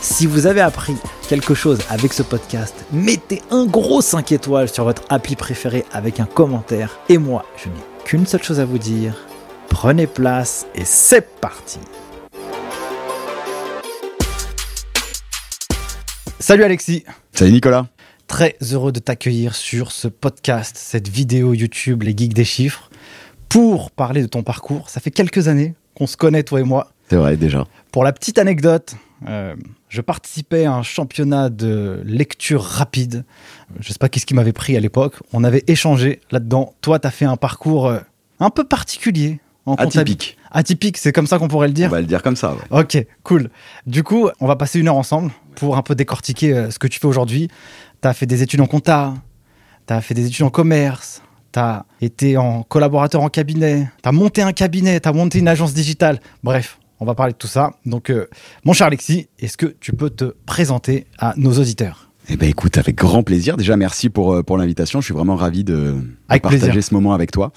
Si vous avez appris quelque chose avec ce podcast, mettez un gros 5 étoiles sur votre appli préféré avec un commentaire. Et moi, je n'ai qu'une seule chose à vous dire. Prenez place et c'est parti Salut Alexis Salut Nicolas Très heureux de t'accueillir sur ce podcast, cette vidéo YouTube Les Geeks des Chiffres, pour parler de ton parcours. Ça fait quelques années qu'on se connaît, toi et moi. C'est vrai, déjà. Pour la petite anecdote, euh, je participais à un championnat de lecture rapide. Je ne sais pas qu'est-ce qui m'avait pris à l'époque. On avait échangé là-dedans. Toi, tu as fait un parcours euh, un peu particulier. En Atypique. Atypique, c'est comme ça qu'on pourrait le dire On va le dire comme ça, ouais. Ok, cool. Du coup, on va passer une heure ensemble pour un peu décortiquer euh, ce que tu fais aujourd'hui. Tu as fait des études en compta, tu as fait des études en commerce, tu as été en collaborateur en cabinet, tu as monté un cabinet, tu as monté une agence digitale. Bref, on va parler de tout ça. Donc, euh, mon cher Alexis, est-ce que tu peux te présenter à nos auditeurs? Eh ben écoute, avec grand plaisir. Déjà, merci pour, euh, pour l'invitation. Je suis vraiment ravi de, partager plaisir. ce moment avec toi.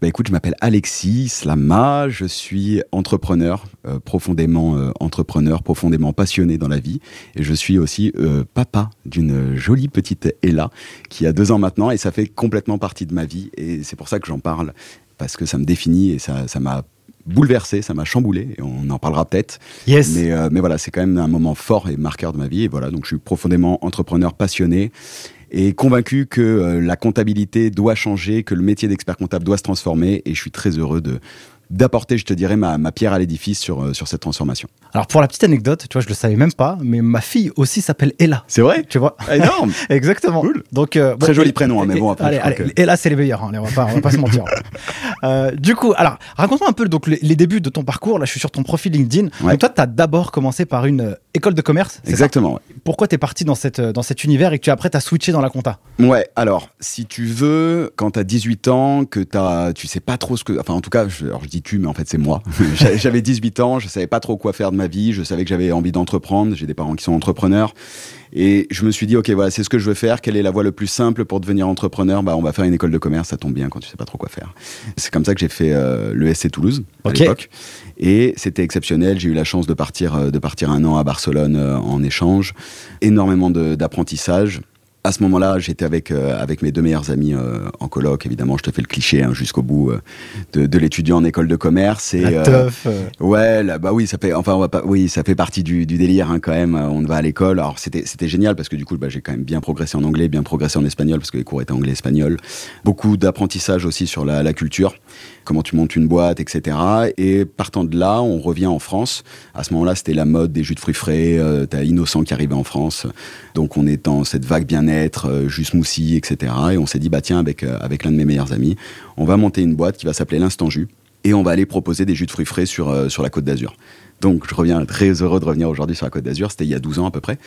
Bah écoute, je m'appelle Alexis Slama, je suis entrepreneur, euh, profondément euh, entrepreneur, profondément passionné dans la vie. Et je suis aussi euh, papa d'une jolie petite Ella qui a deux ans maintenant et ça fait complètement partie de ma vie. Et c'est pour ça que j'en parle, parce que ça me définit et ça ça m'a bouleversé, ça m'a chamboulé, et on en parlera peut-être. Yes. Mais, euh, mais voilà, c'est quand même un moment fort et marqueur de ma vie. Et voilà, donc je suis profondément entrepreneur passionné et convaincu que euh, la comptabilité doit changer, que le métier d'expert comptable doit se transformer. Et je suis très heureux de d'apporter, je te dirais, ma, ma pierre à l'édifice sur, euh, sur cette transformation. Alors, pour la petite anecdote, tu vois, je le savais même pas, mais ma fille aussi s'appelle Ella. C'est vrai Tu vois Énorme Exactement. Cool. Donc, euh, Très joli prénom, hein, mais bon, après, Allez, allez, que- et là, c'est les meilleurs. hein, on va pas, on va pas se mentir. Euh, du coup, alors, raconte-moi un peu donc les, les débuts de ton parcours. Là, je suis sur ton profil LinkedIn. Ouais. Donc, toi, tu as d'abord commencé par une euh, école de commerce. Exactement. ouais. Pourquoi tu es parti dans, cette, dans cet univers et que tu après, tu as switché dans la compta? Ouais, alors, si tu veux, quand t'as 18 ans, que t'as, tu sais pas trop ce que, enfin, en tout cas, je, alors je dis mais en fait, c'est moi. J'a- J'avais 18 ans, je savais pas trop quoi faire de ma vie, je savais que j'avais envie d'entreprendre, j'ai des parents qui sont entrepreneurs. Et je me suis dit, ok, voilà, c'est ce que je veux faire. Quelle est la voie le plus simple pour devenir entrepreneur? Bah, on va faire une école de commerce. Ça tombe bien quand tu sais pas trop quoi faire. C'est comme ça que j'ai fait euh, le SC Toulouse à l'époque. Et c'était exceptionnel. J'ai eu la chance de partir, euh, de partir un an à Barcelone euh, en échange. Énormément d'apprentissage. À ce moment-là, j'étais avec, euh, avec mes deux meilleurs amis euh, en coloc. Évidemment, je te fais le cliché hein, jusqu'au bout euh, de, de l'étudiant en école de commerce. Et, La teuf. Ouais, là, bah oui, ça fait, enfin, on va pas, oui, ça fait partie du, du délire hein, quand même. On va à l'école. Alors c'était, c'était génial parce que du coup, bah, j'ai quand même bien progressé en anglais, bien progressé en espagnol parce que les cours étaient anglais-espagnol. Beaucoup d'apprentissage aussi sur la, la culture, comment tu montes une boîte, etc. Et partant de là, on revient en France. À ce moment-là, c'était la mode des jus de fruits frais. Euh, T'as Innocent qui arrivait en France, donc on est dans cette vague bien-être, euh, jus smoothie, etc. Et on s'est dit, bah tiens, avec euh, avec l'un de mes meilleurs amis, on va monter une boîte qui va s'appeler l'Instant Jus et on va aller proposer des jus de fruits frais sur, euh, sur la Côte d'Azur. Donc je reviens très heureux de revenir aujourd'hui sur la Côte d'Azur, c'était il y a 12 ans à peu près.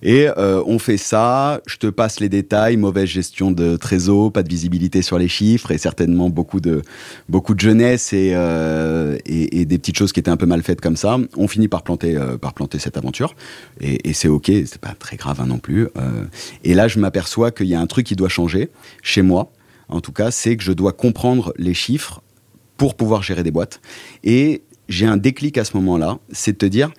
Et euh, on fait ça, je te passe les détails, mauvaise gestion de trésor, pas de visibilité sur les chiffres et certainement beaucoup de, beaucoup de jeunesse et, euh, et, des petites choses qui étaient un peu mal faites comme ça. On finit par planter, par planter cette aventure et, c'est ok, c'est pas très grave hein, non plus. Et là je m'aperçois qu'il y a un truc qui doit changer chez moi, en tout cas, c'est que je dois comprendre les chiffres pour pouvoir gérer des boîtes. Et j'ai un déclic à ce moment-là, c'est de te dire,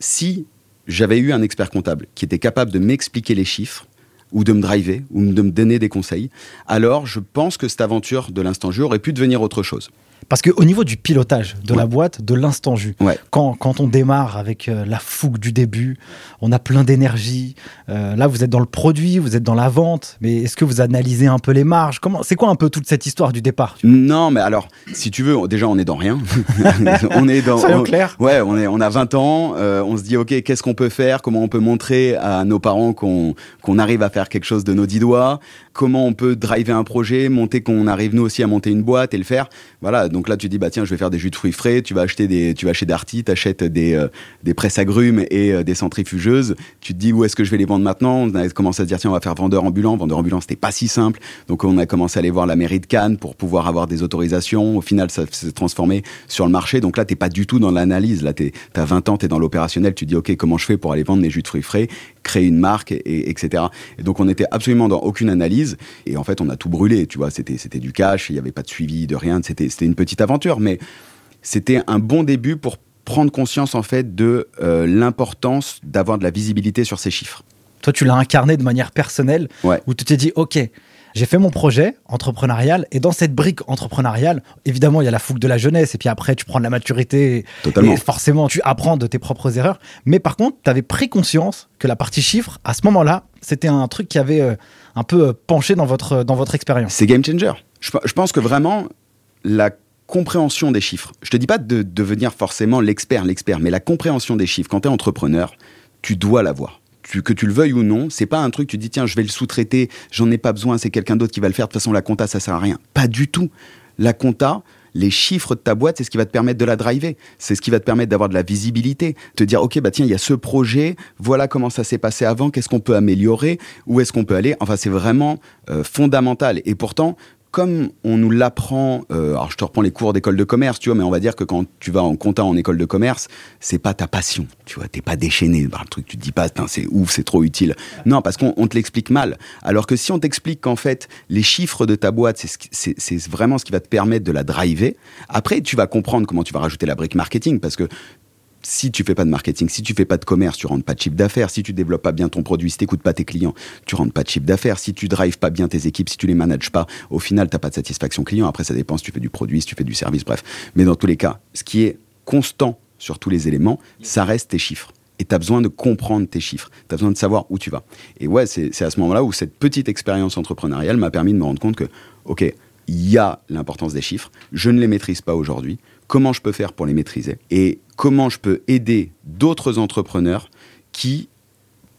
si j'avais eu un expert comptable qui était capable de m'expliquer les chiffres, ou de me driver, ou de me donner des conseils, alors je pense que cette aventure de l'instant jeu aurait pu devenir autre chose. Parce qu'au niveau du pilotage de la boîte, de l'instant jus, Ouais. quand, quand on démarre avec euh, la fougue du début, on a plein d'énergie. euh, là, vous êtes dans le produit, vous êtes dans la vente, mais est-ce que vous analysez un peu les marges? Comment C'est quoi un peu toute cette histoire du départ Non, mais alors, si tu veux, déjà, on est dans rien. on est dans. Soyons on- clairs. Ouais, on, est, on a 20 ans, euh, on se dit, OK, qu'est-ce qu'on peut faire? Comment on peut montrer à nos parents qu'on qu'on arrive à faire quelque chose de nos dix doigts? Comment on peut driver un projet, monter qu'on arrive nous aussi à monter une boîte et le faire? Voilà, donc là, tu dis, bah tiens, je vais faire des jus de fruits frais, tu vas acheter des, tu vas chez Darty, t'achètes des, euh, des presses agrumes et euh, des centrifugeuses. Tu te dis, où est-ce que je vais les vendre maintenant? On a commencé à se dire, tiens, on va faire vendeur ambulant. Vendeur ambulant, c'était pas si simple. Donc on a commencé à aller voir la mairie de Cannes pour pouvoir avoir des autorisations. Au final, ça s'est transformé sur le marché. Donc là, t'es pas du tout dans l'analyse. Là, t'es- t'as 20 ans, t'es dans l'opérationnel. Tu dis, OK, comment je fais pour aller vendre mes jus de fruits frais, créer une marque, et, et- etc. Et donc on était absolument dans aucune analyse. Et en fait, on a tout brûlé. Tu vois, c'était c'était du cash. Il y avait pas de suivi, de rien. C'était c'était une petite aventure, mais c'était un bon début pour prendre conscience en fait de euh, l'importance d'avoir de la visibilité sur ces chiffres. Toi, tu l'as incarné de manière personnelle, Ouais. où tu t'es dit, OK, j'ai fait mon projet entrepreneurial, et dans cette brique entrepreneuriale, évidemment, il y a la fougue de la jeunesse, et puis après, tu prends de la maturité, Totalement. et forcément, tu apprends de tes propres erreurs. Mais par contre, tu avais pris conscience que la partie chiffres, à ce moment-là, c'était un truc qui avait euh, un peu euh, penché dans votre, dans votre expérience. C'est game changer. Je pense que vraiment, la compréhension des chiffres, je te dis pas de devenir forcément l'expert, l'expert, mais la compréhension des chiffres, quand tu es entrepreneur, tu dois l'avoir. Tu, que tu le veuilles ou non, c'est pas un truc, tu dis tiens, je vais le sous-traiter, j'en ai pas besoin, c'est quelqu'un d'autre qui va le faire, de toute façon la compta ça sert à rien. Pas du tout. La compta, les chiffres de ta boîte, c'est ce qui va te permettre de la driver. C'est ce qui va te permettre d'avoir de la visibilité. Te dire, OK, bah tiens, il y a ce projet, voilà comment ça s'est passé avant, qu'est-ce qu'on peut améliorer, où est-ce qu'on peut aller. Enfin, c'est vraiment euh, fondamental. Et pourtant, comme on nous l'apprend, euh, alors je te reprends les cours d'école de commerce, tu vois, mais on va dire que quand tu vas en compta en école de commerce, c'est pas ta passion, tu vois, t'es pas déchaîné par le truc, tu te dis pas, c'est ouf, c'est trop utile. Non, parce qu'on on te l'explique mal. Alors que si on t'explique qu'en fait, les chiffres de ta boîte, c'est vraiment ce qui va te permettre de la driver, après, tu vas comprendre comment tu vas rajouter la brique marketing, parce que si tu fais pas de marketing, si tu fais pas de commerce, tu rentres pas de chiffre d'affaires. Si tu développes pas bien ton produit, si t'écoutes pas tes clients, tu rentres pas de chiffre d'affaires. Si tu drives pas bien tes équipes, si tu les manages pas, au final, t'as pas de satisfaction client. Après, ça dépend si tu fais du produit, si tu fais du service, bref. Mais dans tous les cas, ce qui est constant sur tous les éléments, ça reste tes chiffres. Et tu as besoin de comprendre tes chiffres. Tu as besoin de savoir où tu vas. Et ouais, c'est à ce moment-là où cette petite expérience entrepreneuriale m'a permis de me rendre compte que, OK, il y a l'importance des chiffres. Je ne les maîtrise pas aujourd'hui. Comment je peux faire pour les maîtriser Et comment je peux aider d'autres entrepreneurs qui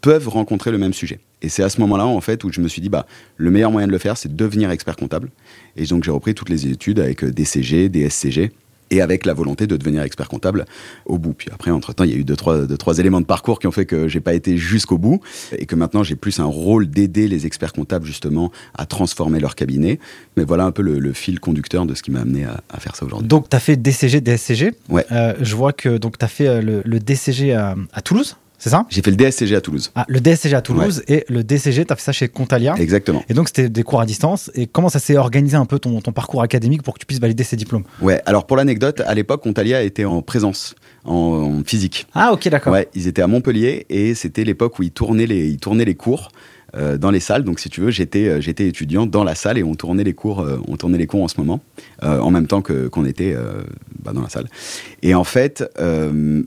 peuvent rencontrer le même sujet. Et c'est à ce moment-là, en fait, où je me suis dit, bah, le meilleur moyen de le faire, c'est de devenir expert comptable. Et donc, j'ai repris toutes les études avec euh, des CG, des SCG, et avec la volonté de devenir expert comptable au bout. Puis après, entre-temps, il y a eu deux trois, deux, trois éléments de parcours qui ont fait que j'ai pas été jusqu'au bout, et que maintenant, j'ai plus un rôle d'aider les experts comptables, justement, à transformer leur cabinet. Mais voilà un peu le, le fil conducteur de ce qui m'a amené à, à faire ça aujourd'hui. Donc, tu as fait DCG, DSCG. Ouais. Euh, je vois que tu as fait euh, le, le DCG à, à Toulouse, c'est ça? J'ai fait le DSCG à Toulouse. ah, Le DSCG à Toulouse et le DCG, tu as fait ça chez Contalia. Exactement. Et donc, c'était des cours à distance. Et comment ça s'est organisé un peu ton, ton parcours académique pour que tu puisses valider ces diplômes? Ouais, alors pour l'anecdote, à l'époque, Contalia était en présence, en, en physique. Ah, ok, d'accord. Ouais, ils étaient à Montpellier et c'était l'époque où ils tournaient les, ils tournaient les cours euh, dans les salles. Donc si tu veux, j'étais, euh, j'étais étudiant dans la salle et on tournait les cours, euh, on tournait les cours en ce moment, en même temps que qu'on était bah, dans la salle. Et en fait,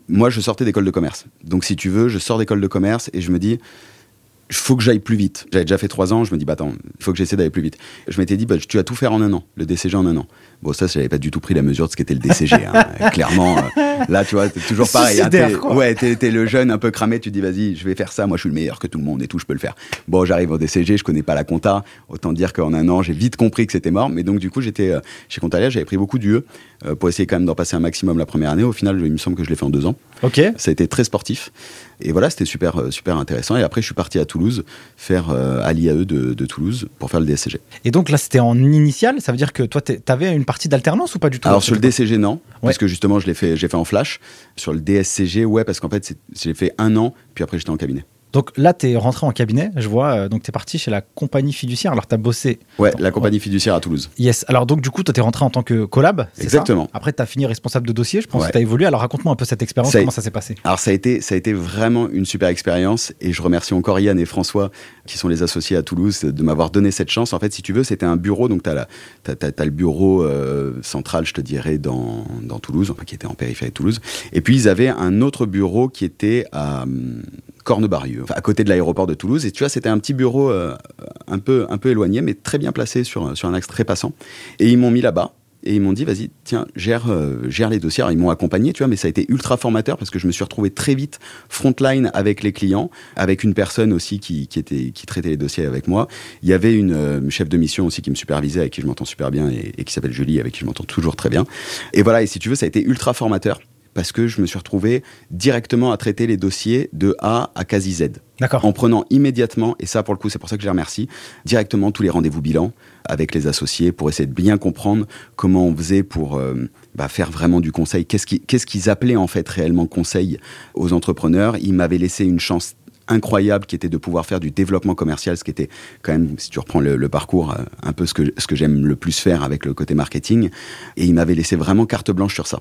moi, je sortais d'école de commerce. Donc si tu veux, je sors d'école de commerce et je me dis. Il faut que j'aille plus vite. J'avais déjà fait trois ans, je me dis, bah attends, il faut que j'essaie d'aller plus vite. Je m'étais dit, bah, tu vas tout faire en un an, le DCG en un an. Bon, ça, j'avais pas du tout pris la mesure de ce qu'était le DCG. hein. Clairement, euh, là, tu vois, c'est toujours pareil. hein. T'es- ouais, t'es t'es le jeune un peu cramé, tu te dis, vas-y, je vais faire ça, moi je suis le meilleur que tout le monde et tout, je peux le faire. Bon, j'arrive au DCG, je connais pas la compta, autant dire qu'en un an, j'ai vite compris que c'était mort. Mais donc, du coup, j'étais euh, chez Contalia, j'avais pris beaucoup d'UE euh, pour essayer quand même d'en passer un maximum la première année. Au final, il me semble que je l'ai fait en deux ans. Ok. Ça a été très sportif. Et voilà, c'était super, super intéressant. Et après, je suis parti à Toulouse, faire à l'IAE de, de Toulouse pour faire le DSCG. Et donc là, c'était en initial. Ça veut dire que toi, tu avais une partie d'alternance ou pas du tout Alors sur le DCG non, parce que justement je l'ai fait, j'ai fait en flash. Sur le DSCG ouais, parce qu'en fait j'ai fait un an, puis après j'étais en cabinet. Donc là, tu es rentré en cabinet, je vois. euh, donc tu es parti chez la compagnie fiduciaire. Alors tu as bossé. Ouais, la compagnie fiduciaire à Toulouse. Yes. Alors donc du coup, toi, tu es rentré en tant que collab. ça Exactement. Après, tu as fini responsable de dossier. Je pense Ouais. que tu as évolué. Alors raconte-moi un peu cette expérience. Comment ça s'est passé Alors ça a été ça a été vraiment une super expérience et je remercie encore Yann et François qui sont les associés à Toulouse de m'avoir donné cette chance. En fait, si tu veux, c'était un bureau donc tu as, le bureau euh, central, je te dirais dans, dans Toulouse, enfin qui était en périphérie de Toulouse et puis ils avaient un autre bureau qui était à hum, Cornebarieux, à côté de l'aéroport de Toulouse et tu vois, c'était un petit bureau euh, un peu un peu éloigné mais très bien placé sur sur un axe très passant et ils m'ont mis là-bas. Et ils m'ont dit, vas-y, tiens, gère, euh, gère les dossiers. Alors, ils m'ont accompagné, tu vois, mais ça a été ultra formateur parce que je me suis retrouvé très vite frontline avec les clients, avec une personne aussi qui, qui, était, qui traitait les dossiers avec moi. Il y avait une euh, chef de mission aussi qui me supervisait, avec qui je m'entends super bien et, et qui s'appelle Julie, avec qui je m'entends toujours très bien. Et voilà, et si tu veux, ça a été ultra formateur parce que je me suis retrouvé directement à traiter les dossiers de A à quasi Z D'accord. en prenant immédiatement, et ça pour le coup c'est pour ça que je les remercie, directement tous les rendez-vous bilan avec les associés pour essayer de bien comprendre comment on faisait pour euh, bah, faire vraiment du conseil. Qu'est-ce qui- qu'est-ce qu'ils appelaient en fait réellement conseil aux entrepreneurs? Ils m'avaient laissé une chance incroyable qui était de pouvoir faire du développement commercial, ce qui était quand même, si tu reprends le, le parcours, euh, un peu ce que, ce que j'aime le plus faire avec le côté marketing. Et ils m'avaient laissé vraiment carte blanche sur ça.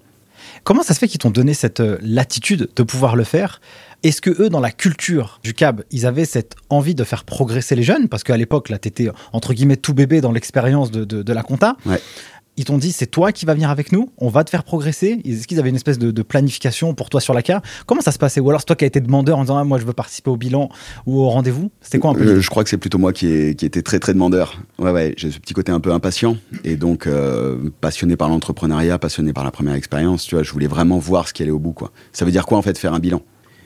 Comment ça se fait qu'ils t'ont donné cette euh, latitude de pouvoir le faire? Est-ce que eux, dans la culture du CAB, ils avaient cette envie de faire progresser les jeunes? Parce qu'à l'époque, là, t'étais entre guillemets tout bébé dans l'expérience de, la compta. Ils t'ont dit, c'est toi qui vas venir avec nous, on va te faire progresser. Est-ce qu'ils avaient une espèce de, planification pour toi sur la carte Comment ça se passait? Ou alors c'est toi qui as été demandeur en disant, ah, moi je veux participer au bilan ou au rendez-vous? C'était quoi un peu? Euh, Je crois que c'est plutôt moi qui, ai, était très très demandeur. Ouais, ouais, j'ai ce petit côté un peu impatient et donc euh, passionné par l'entrepreneuriat, passionné par la première expérience. Tu vois, je voulais vraiment voir ce qui allait au bout. Ça veut dire quoi en fait faire un bilan?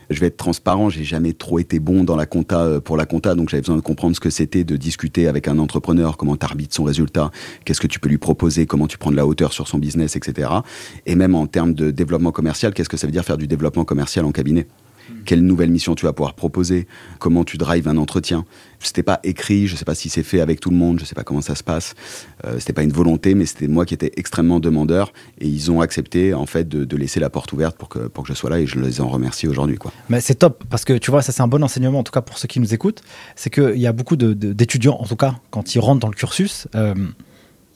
Je vais être transparent, j'ai jamais trop été bon dans la compta euh, pour la compta, donc j'avais besoin de comprendre ce que c'était de discuter avec un entrepreneur, comment tu arbitres son résultat, qu'est-ce que tu peux lui proposer, comment tu prends de la hauteur sur son business, etc. Et même en termes de développement commercial, qu'est-ce que ça veut dire faire du développement commercial en cabinet? Quelle nouvelle mission tu vas pouvoir proposer, comment tu drives un entretien? C'était pas écrit, je sais pas si c'est fait avec tout le monde, je sais pas comment ça se passe. Euh, c'était pas une volonté, mais c'était moi qui étais extrêmement demandeur et ils ont accepté en fait de, laisser la porte ouverte pour que pour que je sois là et je les en remercie aujourd'hui quoi. Mais c'est top parce que tu vois, ça c'est un bon enseignement en tout cas pour ceux qui nous écoutent. C'est qu'il y a beaucoup d'étudiants, en tout cas, quand ils rentrent dans le cursus, euh,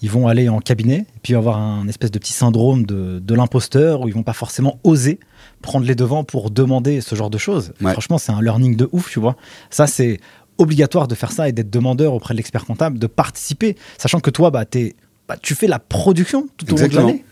ils vont aller en cabinet et puis avoir un espèce de petit syndrome de, de l'imposteur où ils vont pas forcément oser prendre les devants pour demander ce genre de choses. Ouais. Franchement, c'est un learning de ouf, tu vois. Ça, c'est obligatoire de faire ça et d'être demandeur auprès de l'expert comptable, de participer, sachant que toi, bah, t'es- bah, tu fais la production tout au long de l'année.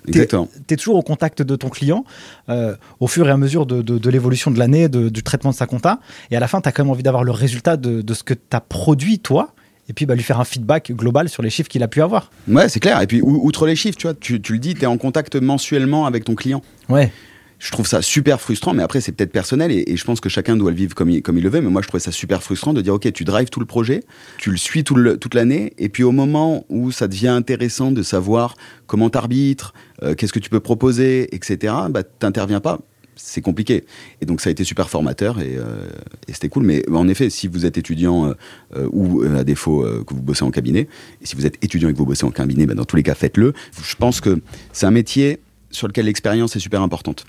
Tu es toujours au contact de ton client euh, au fur et à mesure de, de- de l'évolution de l'année, du traitement de sa compta. Et à la fin, tu as quand même envie d'avoir le résultat de, de ce que tu as produit, toi, et puis bah, lui faire un feedback global sur les chiffres qu'il a pu avoir. Ouais, c'est clair. Et puis ou- outre les chiffres, tu vois, tu, tu le dis, tu es en contact mensuellement avec ton client. Ouais. je trouve ça super frustrant, mais après c'est peut-être personnel et, et je pense que chacun doit le vivre comme il, comme il le veut. Mais moi je trouvais ça super frustrant de dire ok, tu drives tout le projet, tu le suis tout le- toute l'année, et puis au moment où ça devient intéressant de savoir comment t'arbitres, euh, qu'est-ce que tu peux proposer, etc. Bah t'interviens pas. C'est compliqué. Et donc ça a été super formateur et, euh, c'était cool. Mais en effet, si vous êtes étudiant euh, euh, ou à défaut que vous bossez en cabinet, et si vous êtes étudiant et que vous bossez en cabinet, bah, dans tous les cas faites-le. Je pense que c'est un métier sur lequel l'expérience est super importante.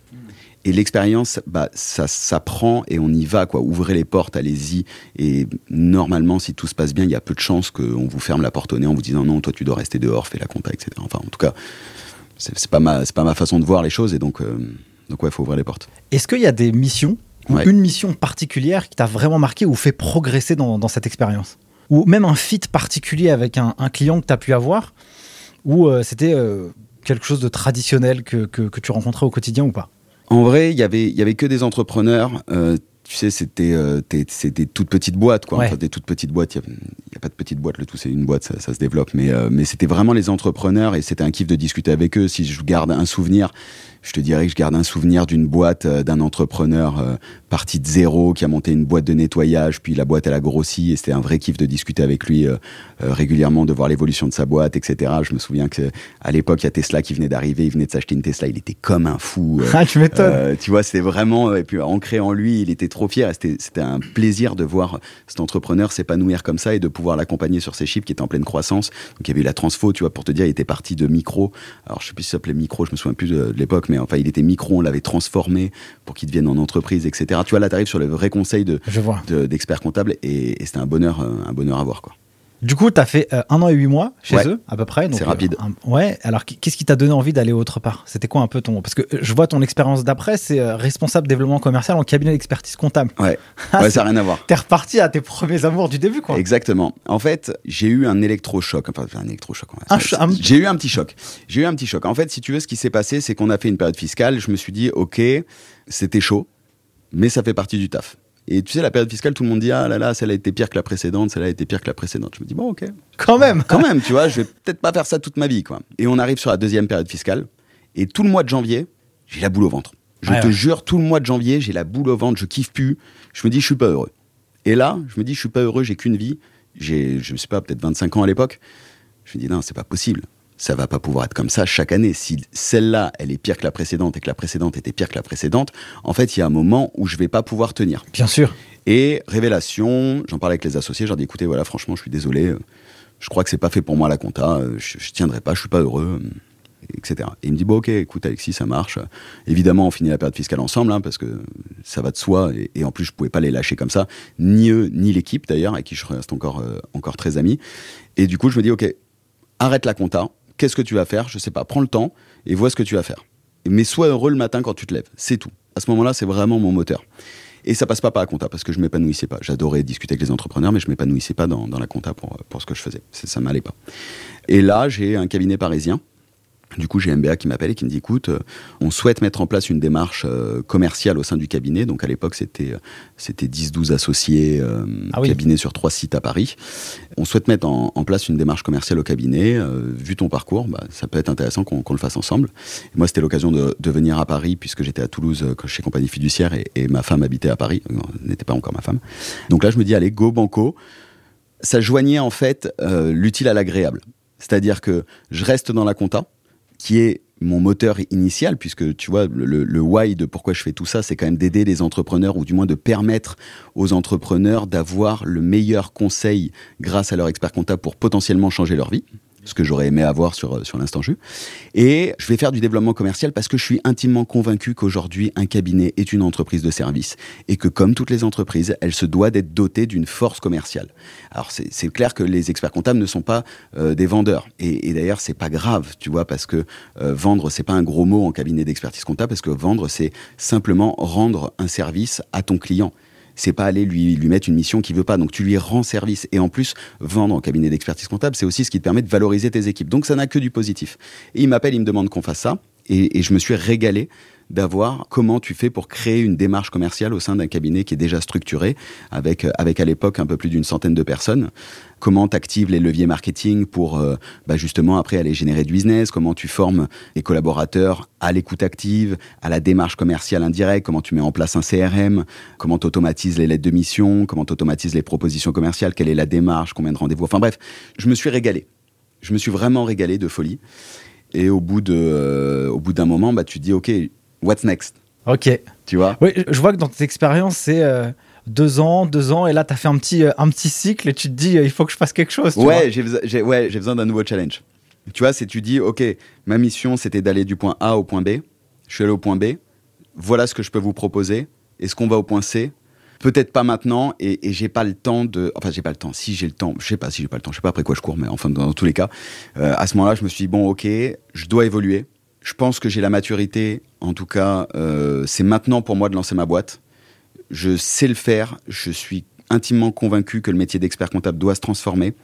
Et l'expérience, bah, ça s'apprend et on y va, quoi. Ouvrez les portes, allez-y. Et normalement, si tout se passe bien, il y a peu de chances qu'on vous ferme la porte au nez en vous disant non, toi tu dois rester dehors, fais la compta, etc. Enfin, en tout cas, c'est pas ma, pas ma façon de voir les choses et donc, donc ouais, faut ouvrir les portes. Est-ce qu'il y a des missions, ou Ouais. une mission particulière qui t'a vraiment marqué ou fait progresser dans, dans cette expérience? Ou même un fit particulier avec un, un client que tu as pu avoir, ou euh, c'était euh, quelque chose de traditionnel que, que, que tu rencontrais au quotidien ou pas? En vrai, il y avait, il y avait que des entrepreneurs. euh, tu sais, c'était euh, des toutes petites boîtes, quoi. Ouais. Enfin, des toutes petites boîtes. Il n'y a, pas de petites boîtes, le tout, c'est une boîte, ça, ça se développe. Mais, euh, mais c'était vraiment les entrepreneurs et c'était un kiff de discuter avec eux. Si je garde un souvenir, je te dirais que je garde un souvenir d'une boîte, euh, d'un entrepreneur euh, parti de zéro, qui a monté une boîte de nettoyage, puis la boîte, elle a grossi et c'était un vrai kiff de discuter avec lui euh, régulièrement, de voir l'évolution de sa boîte, etc. Je me souviens que à l'époque, il y a Tesla qui venait d'arriver, il venait de s'acheter une Tesla, il était comme un fou. Ah, tu m'étonnes tu vois, c'était vraiment, et puis ancré en lui, il était trop fier. C'était, c'était un plaisir de voir cet entrepreneur s'épanouir comme ça et de pouvoir l'accompagner sur ses chiffres qui étaient en pleine croissance. Donc il y avait eu la transfo, tu vois, pour te dire, il était parti de micro. Alors je sais plus si ça s'appelait micro, je me souviens plus de, de l'époque, mais mais enfin, il était micro, on l'avait transformé pour qu'il devienne en entreprise, etc. Tu vois, là, tu arrives sur le vrai conseil de, d'expert comptable et, et c'était un bonheur, un bonheur à voir, quoi. Du coup, tu as fait euh, un an et huit mois chez eux, à peu près. C'est rapide. Euh, ouais. Alors, qu'est-ce qui t'a donné envie d'aller autre part? C'était quoi un peu ton. Parce que euh, je vois ton expérience d'après, c'est responsable développement commercial en cabinet d'expertise comptable. Ouais. Ah, ouais, ça n'a rien à voir. T'es reparti à tes premiers amours du début, quoi. Exactement. En fait, j'ai eu un électrochoc. Enfin, un électrochoc. J'ai eu un petit choc. J'ai eu un petit choc. En fait, si tu veux, ce qui s'est passé, c'est qu'on a fait une période fiscale. Je me suis dit, OK, c'était chaud, mais ça fait partie du taf. Et tu sais, la période fiscale, tout le monde dit Ah là là, celle a été pire que la précédente, celle a été pire que la précédente. Je me dis Bon, ok. Quand même Quand même, tu vois, je vais peut-être pas faire ça toute ma vie, quoi. Et on arrive sur la deuxième période fiscale. Et tout le mois de janvier, j'ai la boule au ventre. Je te jure, tout le mois de janvier, j'ai la boule au ventre, je kiffe plus. Je me dis, je suis pas heureux. Et là, je me dis, je suis pas heureux, j'ai qu'une vie. J'ai, je sais pas, peut-être 25 ans à l'époque. Je me dis, non, c'est pas possible ça va pas pouvoir être comme ça chaque année. Si celle-là, elle est pire que la précédente et que la précédente était pire que la précédente, en fait, il y a un moment où je vais pas pouvoir tenir. Bien sûr. Et révélation, j'en parlais avec les associés, j'ai dit écoutez, voilà, franchement, je suis désolé, euh, je crois que c'est pas fait pour moi la compta, euh, je, je tiendrai pas, je suis pas heureux, euh, etc. Et il me dit bon, ok, écoute, Alexis, ça marche. Évidemment, on finit la période fiscale ensemble, hein, parce que ça va de soi, et, en plus, je pouvais pas les lâcher comme ça, ni eux, ni l'équipe d'ailleurs, avec qui je reste encore, encore très ami. Et du coup, je me dis ok, arrête la compta qu'est-ce que tu vas faire Je sais pas, prends le temps et vois ce que tu vas faire. Mais sois heureux le matin quand tu te lèves, c'est tout. À ce moment-là, c'est vraiment mon moteur. Et ça passe pas par la compta parce que je m'épanouissais pas. J'adorais discuter avec les entrepreneurs, mais je m'épanouissais pas dans, la compta pour, pour ce que je faisais. Ça m'allait pas. Et là, j'ai un cabinet parisien du coup, j'ai MBA qui m'appelle et qui me dit écoute, euh, on souhaite mettre en place une démarche euh, commerciale au sein du cabinet. Donc à l'époque, c'était euh, c'était 10-12 associés, ah cabinet sur trois sites à Paris. On souhaite mettre en, place une démarche commerciale au cabinet. vu ton parcours, bah, ça peut être intéressant qu'on le fasse ensemble. moi, c'était l'occasion de, venir à Paris puisque j'étais à Toulouse chez Compagnie Fiduciaire et, et, ma femme habitait à Paris. N'était pas encore ma femme. Donc là, je me dis allez, go banco. Ça joignait en fait l'utile à l'agréable. C'est-à-dire que je reste dans la compta qui est mon moteur initial, puisque tu vois, le, le, why de pourquoi je fais tout ça, c'est quand même d'aider les entrepreneurs, ou du moins de permettre aux entrepreneurs d'avoir le meilleur conseil grâce à leur expert comptable pour potentiellement changer leur vie ce que j'aurais aimé avoir sur, euh, sur l'instant jus. Et je vais faire du développement commercial parce que je suis intimement convaincu qu'aujourd'hui, un cabinet est une entreprise de service et que comme toutes les entreprises, elle se doit d'être dotée d'une force commerciale. Alors c'est clair que les experts comptables ne sont pas euh, des vendeurs. Et, et d'ailleurs, c'est pas grave, tu vois, parce que euh, vendre, c'est pas un gros mot en cabinet d'expertise comptable, parce que vendre, c'est simplement rendre un service à ton client c'est pas aller lui, lui mettre une mission qu'il veut pas. Donc tu lui rends service. Et en plus, vendre en cabinet d'expertise comptable, c'est aussi ce qui te permet de valoriser tes équipes. Donc ça n'a que du positif. Et il m'appelle, il me demande qu'on fasse ça. Et, et je me suis régalé d'avoir comment tu fais pour créer une démarche commerciale au sein d'un cabinet qui est déjà structuré, avec, euh, avec à l'époque un peu plus d'une centaine de personnes. Comment tu actives les leviers marketing pour euh, bah justement après aller générer du business, comment tu formes les collaborateurs à l'écoute active, à la démarche commerciale indirecte, comment tu mets en place un CRM, comment tu automatises les lettres de mission, comment tu automatises les propositions commerciales, quelle est la démarche, combien de rendez-vous? Enfin bref, je me suis régalé. Je me suis vraiment régalé de folie. Et au bout de, euh, au bout d'un moment, bah, tu dis, OK, what's next? Ok. Tu vois? Oui, je vois que dans tes expériences, c'est euh, deux ans, deux ans, et là, tu as fait un petit, euh, un petit cycle et tu te dis, euh, il faut que je fasse quelque chose. ouais, j'ai ouais, besoin d'un nouveau challenge. Tu vois, c'est tu dis, ok, ma mission, c'était d'aller du point A au point B. Je suis allé au point B. Voilà ce que je peux vous proposer. Est-ce qu'on va au point C? Peut-être pas maintenant, et, et j'ai pas le temps de. Enfin, j'ai pas le temps. Si j'ai le temps, je sais pas si j'ai pas le temps. Je sais pas après quoi je cours, mais enfin, dans, tous les cas, à ce moment-là, je me suis dit bon, ok, je dois évoluer je pense que j'ai la maturité. En tout cas, euh, c'est maintenant pour moi de lancer ma boîte. Je sais le faire. Je suis intimement convaincu que le métier d'expert comptable doit se transformer.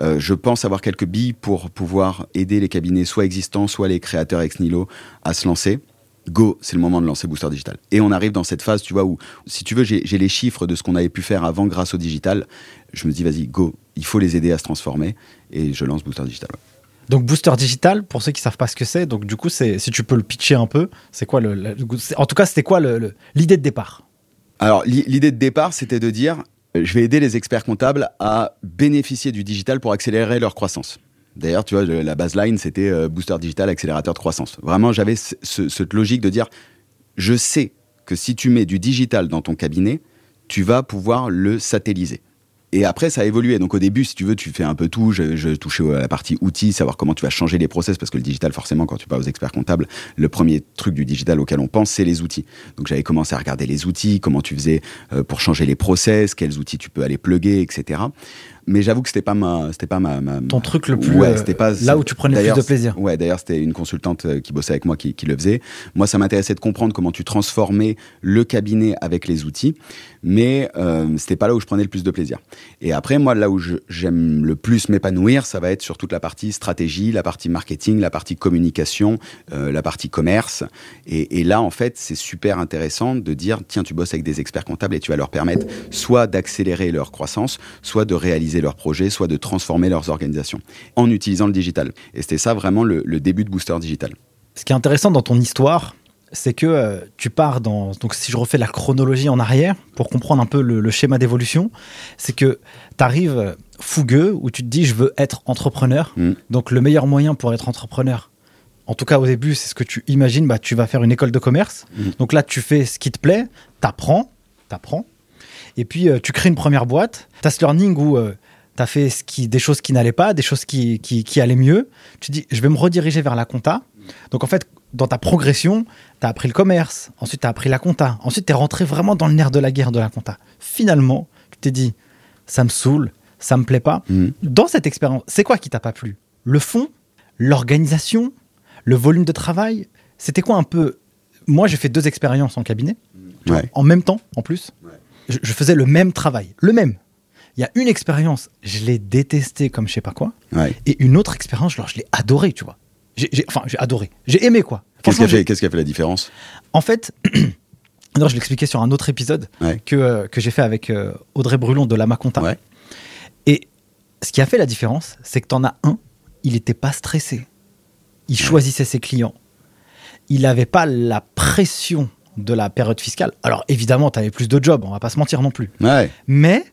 Euh, je pense avoir quelques billes pour pouvoir aider les cabinets, soit existants, soit les créateurs ex nihilo, à se lancer. Go, c'est le moment de lancer Booster Digital. Et on arrive dans cette phase, tu vois, où, si tu veux, j'ai les chiffres de ce qu'on avait pu faire avant grâce au digital. Je me dis, vas-y, go, il faut les aider à se transformer. Et je lance Booster Digital. Donc Booster Digital, pour ceux qui savent pas ce que c'est, donc du coup, c'est si tu peux le pitcher un peu, c'est quoi le, en tout cas, c'était quoi l'idée de départ? Alors l'idée de départ, c'était de dire, euh, je vais aider les experts comptables à bénéficier du digital pour accélérer leur croissance. D'ailleurs, tu vois, la baseline, c'était euh, Booster Digital, accélérateur de croissance. Vraiment, j'avais cette logique de dire, je sais que si tu mets du digital dans ton cabinet, tu vas pouvoir le satelliser. Et après, ça a évolué. Donc au début, si tu veux, tu fais un peu tout. Je, je touchais à la partie outils, savoir comment tu vas changer les process, parce que le digital, forcément, quand tu parles aux experts comptables, le premier truc du digital auquel on pense, c'est les outils. Donc j'avais commencé à regarder les outils, comment tu faisais euh, pour changer les process, quels outils tu peux aller plugger, etc mais j'avoue que c'était pas ma c'était pas ma, ma, ton truc le plus ouais, c'était pas là où tu prenais le plus de plaisir. ouais d'ailleurs c'était une consultante euh, qui bossait avec moi qui, qui le faisait. Moi ça m'intéressait de comprendre comment tu transformais le cabinet avec les outils mais euh, c'était pas là où je prenais le plus de plaisir. Et après moi là où j'aime le plus m'épanouir ça va être sur toute la partie stratégie la partie marketing la partie communication euh, la partie commerce. Et, et là en fait c'est super intéressant de dire tiens tu bosses avec des experts comptables et tu vas leur permettre soit d'accélérer leur croissance soit de réaliser leurs projets, soit de transformer leurs organisations en utilisant le digital. Et c'était ça vraiment le, début de Booster Digital. Ce qui est intéressant dans ton histoire, c'est que euh, tu pars dans. Donc, si je refais la chronologie en arrière pour comprendre un peu le, schéma d'évolution, c'est que tu arrives fougueux où tu te dis je veux être entrepreneur. Mm. Donc, le meilleur moyen pour être entrepreneur, en tout cas au début, c'est ce que tu imagines, bah, tu vas faire une école de commerce. Mm. Donc là, tu fais ce qui te plaît, t'apprends, t'apprends. Et puis, euh, tu crées une première boîte. Tu as ce learning où euh, tu as fait ce qui, des choses qui n'allaient pas, des choses qui, qui, allaient mieux. Tu dis, je vais me rediriger vers la compta. Donc en fait, dans ta progression, tu as appris le commerce, ensuite tu as appris la compta, ensuite tu es rentré vraiment dans le nerf de la guerre de la compta. Finalement, tu t'es dit, ça me saoule, ça me plaît pas. Mmh. Dans cette expérience, c'est quoi qui t'a pas plu? Le fond, l'organisation, le volume de travail? C'était quoi un peu? Moi, j'ai fait deux expériences en cabinet, en même temps en plus. je faisais le même travail, le même. Il y a une expérience, je l'ai détesté comme je sais pas quoi. Et une autre expérience, je l'ai adoré, tu vois. J'ai, enfin, j'ai adoré. J'ai aimé, quoi. Qu'est-ce qui, a fait, qu'est-ce qui a fait la différence? En fait, alors je l'expliquais sur un autre épisode que, euh, que j'ai fait avec euh, Audrey Brulon de la Maconta. Et ce qui a fait la différence, c'est que tu en as un, il n'était pas stressé. Il choisissait ses clients. Il n'avait pas la pression de la période fiscale. Alors évidemment, tu avais plus de jobs, on va pas se mentir non plus. Mais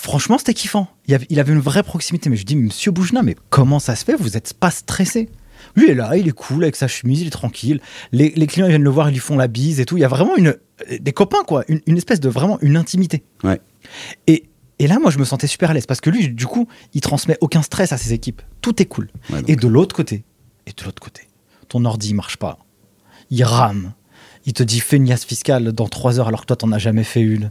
franchement, c'était kiffant. Il avait, il avait, une vraie proximité. Mais je dis, monsieur Boujna, mais comment ça se fait? Vous n'êtes pas stressé Lui est là, il est cool avec sa chemise, il est tranquille. Les, clients viennent le voir, ils lui font la bise et tout. Il y a vraiment une, des copains, quoi. Une, espèce de vraiment une intimité. Ouais. Et, et là, moi, je me sentais super à l'aise parce que lui, du coup, il transmet aucun stress à ses équipes. Tout est cool. et de l'autre côté, et de l'autre côté, ton ordi marche pas. Il rame il te dit feignasse fiscale dans trois heures alors que toi t'en as jamais fait une.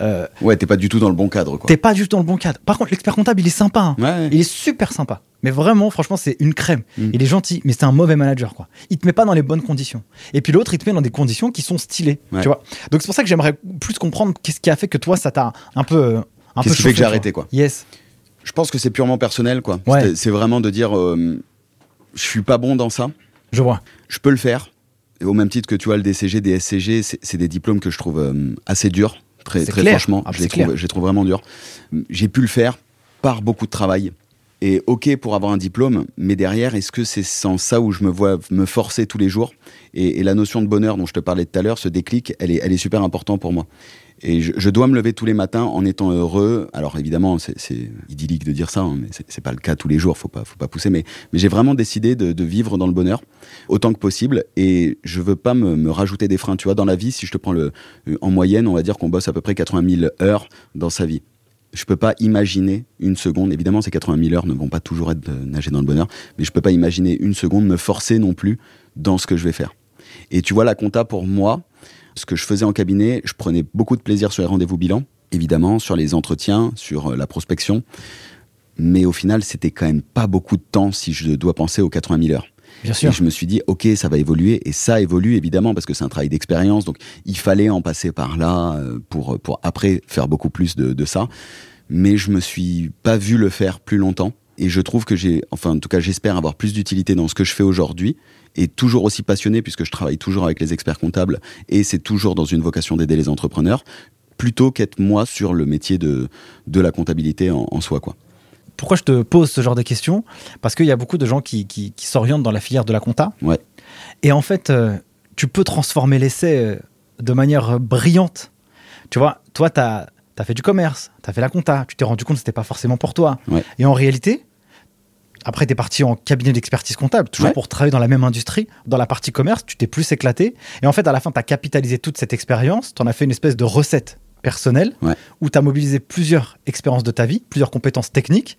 Euh, ouais, t'es pas du tout dans le bon cadre. T'es pas du tout dans le bon cadre. Par contre, l'expert comptable, il est sympa. Hein. Il est super sympa. Mais vraiment, franchement, c'est une crème. Mm. Il est gentil, mais c'est un mauvais manager. Quoi. Il te met pas dans les bonnes conditions. Et puis l'autre, il te met dans des conditions qui sont stylées. Tu vois Donc c'est pour ça que j'aimerais plus comprendre qu'est-ce qui a fait que toi, ça t'a un peu. Euh, un qu'est-ce qui fait que j'ai arrêté quoi Yes. Je pense que c'est purement personnel quoi. C'est vraiment de dire, euh, je suis pas bon dans ça. Je vois. Je peux le faire au même titre que tu vois le DCG, DSCG, c'est des diplômes que je trouve euh, assez durs, très, très franchement. Ah, je, les trouve, je les trouve vraiment durs. J'ai pu le faire par beaucoup de travail. Et ok pour avoir un diplôme, mais derrière, est-ce que c'est sans ça où je me vois me forcer tous les jours? Et, et, la notion de bonheur dont je te parlais tout à l'heure, ce déclic, elle est, elle est super importante pour moi. Et je, dois me lever tous les matins en étant heureux. Alors évidemment, c'est idyllique de dire ça, hein, mais c'est pas le cas tous les jours. Faut pas, faut pas pousser. Mais, mais j'ai vraiment décidé de, vivre dans le bonheur autant que possible. Et je veux pas me, rajouter des freins. Tu vois, dans la vie, si je te prends le, en moyenne, on va dire qu'on bosse à peu près 80 000 heures dans sa vie. Je peux pas imaginer une seconde. Évidemment, ces 80 000 heures ne vont pas toujours être de nager dans le bonheur, mais je peux pas imaginer une seconde me forcer non plus dans ce que je vais faire. Et tu vois, la compta pour moi, ce que je faisais en cabinet, je prenais beaucoup de plaisir sur les rendez-vous bilan, évidemment, sur les entretiens, sur euh, la prospection. Mais au final, c'était quand même pas beaucoup de temps si je dois penser aux 80 000 heures. Bien sûr. Et je me suis dit, ok, ça va évoluer. Et ça évolue évidemment parce que c'est un travail d'expérience. Donc il fallait en passer par là euh, pour, pour après faire beaucoup plus de, de ça. Mais je me suis pas vu le faire plus longtemps. Et je trouve que j'ai, enfin en tout cas j'espère avoir plus d'utilité dans ce que je fais aujourd'hui et toujours aussi passionné puisque je travaille toujours avec les experts comptables et c'est toujours dans une vocation d'aider les entrepreneurs plutôt qu'être moi sur le métier de, de la comptabilité en, soi quoi. Pourquoi je te pose ce genre de questions? Parce qu'il y a beaucoup de gens qui, qui, s'orientent dans la filière de la compta. Ouais. Et en fait, euh, tu peux transformer l'essai euh, de manière brillante. Tu vois, toi, tu as, as, fait du commerce, tu as fait la compta, tu t'es rendu compte que ce n'était pas forcément pour toi. Et en réalité, après, tu es parti en cabinet d'expertise comptable, toujours pour travailler dans la même industrie. Dans la partie commerce, tu t'es plus éclaté. Et en fait, à la fin, tu as capitalisé toute cette expérience, tu en as fait une espèce de recette personnel, Ouais. où tu as mobilisé plusieurs expériences de ta vie, plusieurs compétences techniques,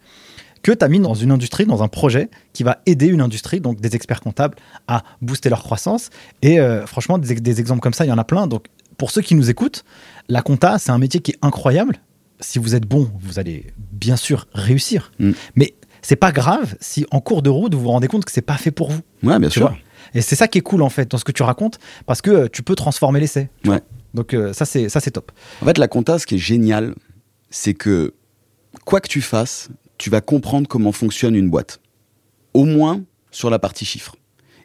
que tu as mis dans une industrie, dans un projet qui va aider une industrie, donc des experts comptables, à booster leur croissance. Et euh, franchement, des, des exemples comme ça, il y en a plein. Donc, pour ceux qui nous écoutent, la compta, c'est un métier qui est incroyable. Si vous êtes bon, vous allez bien sûr réussir. Mm. Mais c'est pas grave si en cours de route, vous vous rendez compte que c'est pas fait pour vous. Ouais, bien sûr. vois? Et c'est ça qui est cool en fait dans ce que tu racontes, parce que euh, tu peux transformer l'essai. Ouais. Donc euh, ça c'est ça c'est top. En fait, la compta, ce qui est génial, c'est que quoi que tu fasses, tu vas comprendre comment fonctionne une boîte. Au moins sur la partie chiffres.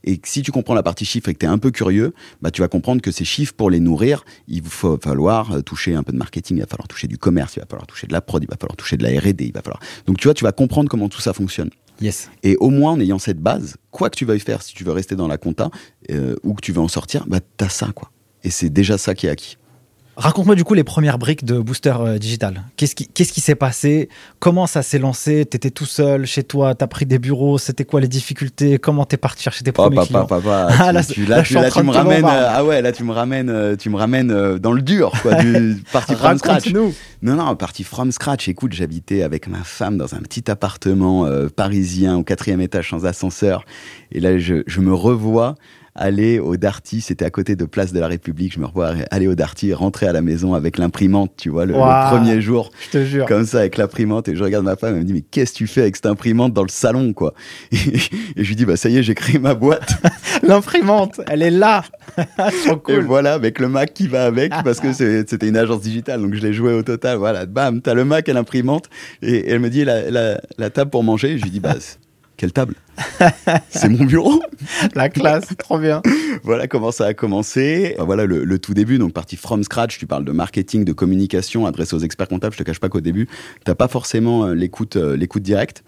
Et si tu comprends la partie chiffres et que tu es un peu curieux, bah, tu vas comprendre que ces chiffres, pour les nourrir, il va falloir euh, toucher un peu de marketing, il va falloir toucher du commerce, il va falloir toucher de la prod, il va falloir toucher de la R&D, il va falloir... Donc tu vois, tu vas comprendre comment tout ça fonctionne. Yes. Et au moins, en ayant cette base, quoi que tu veuilles faire, si tu veux rester dans la compta euh, ou que tu veux en sortir, bah, t'as ça, quoi. Et c'est déjà ça qui est acquis. Raconte-moi du coup les premières briques de Booster euh, Digital. Qu'est-ce qui s'est passé? Comment ça s'est lancé? T'étais tout seul chez toi T'as pris des bureaux C'était quoi les difficultés? Comment t'es parti chercher tes premiers Papa, clients? papa, Ah, là, tu, là, tu, tu me ramènes, euh, ah ouais, là, tu me ramènes, euh, tu me ramènes euh, dans le dur, quoi, du parti from scratch. Non, non, parti from scratch. Écoute, j'habitais avec ma femme dans un petit appartement euh, parisien au quatrième étage sans ascenseur. Et là, je, je me revois aller au Darty, c'était à côté de Place de la République. Je me revois aller au Darty, rentrer à la maison avec l'imprimante, tu vois, le, premier jour Je te jure. comme ça avec l'imprimante et je regarde ma femme elle me dit mais qu'est-ce que tu fais avec cette imprimante dans le salon quoi? Et, et je lui dis bah ça y est j'ai créé ma boîte L'imprimante, elle est là. Trop et voilà avec le Mac qui va avec parce que c'était une agence digitale donc je l'ai joué au total voilà bam t'as le Mac et l'imprimante et, et elle me dit la, la- la table pour manger et je lui dis bah quelle table c'est mon bureau La classe, trop bien. voilà comment ça a commencé. Voilà le, le tout début, donc parti from scratch. Tu parles de marketing, de communication adressé aux experts comptables. Je te cache pas qu'au début, t'as pas forcément euh, l'écoute, euh, l'écoute directe.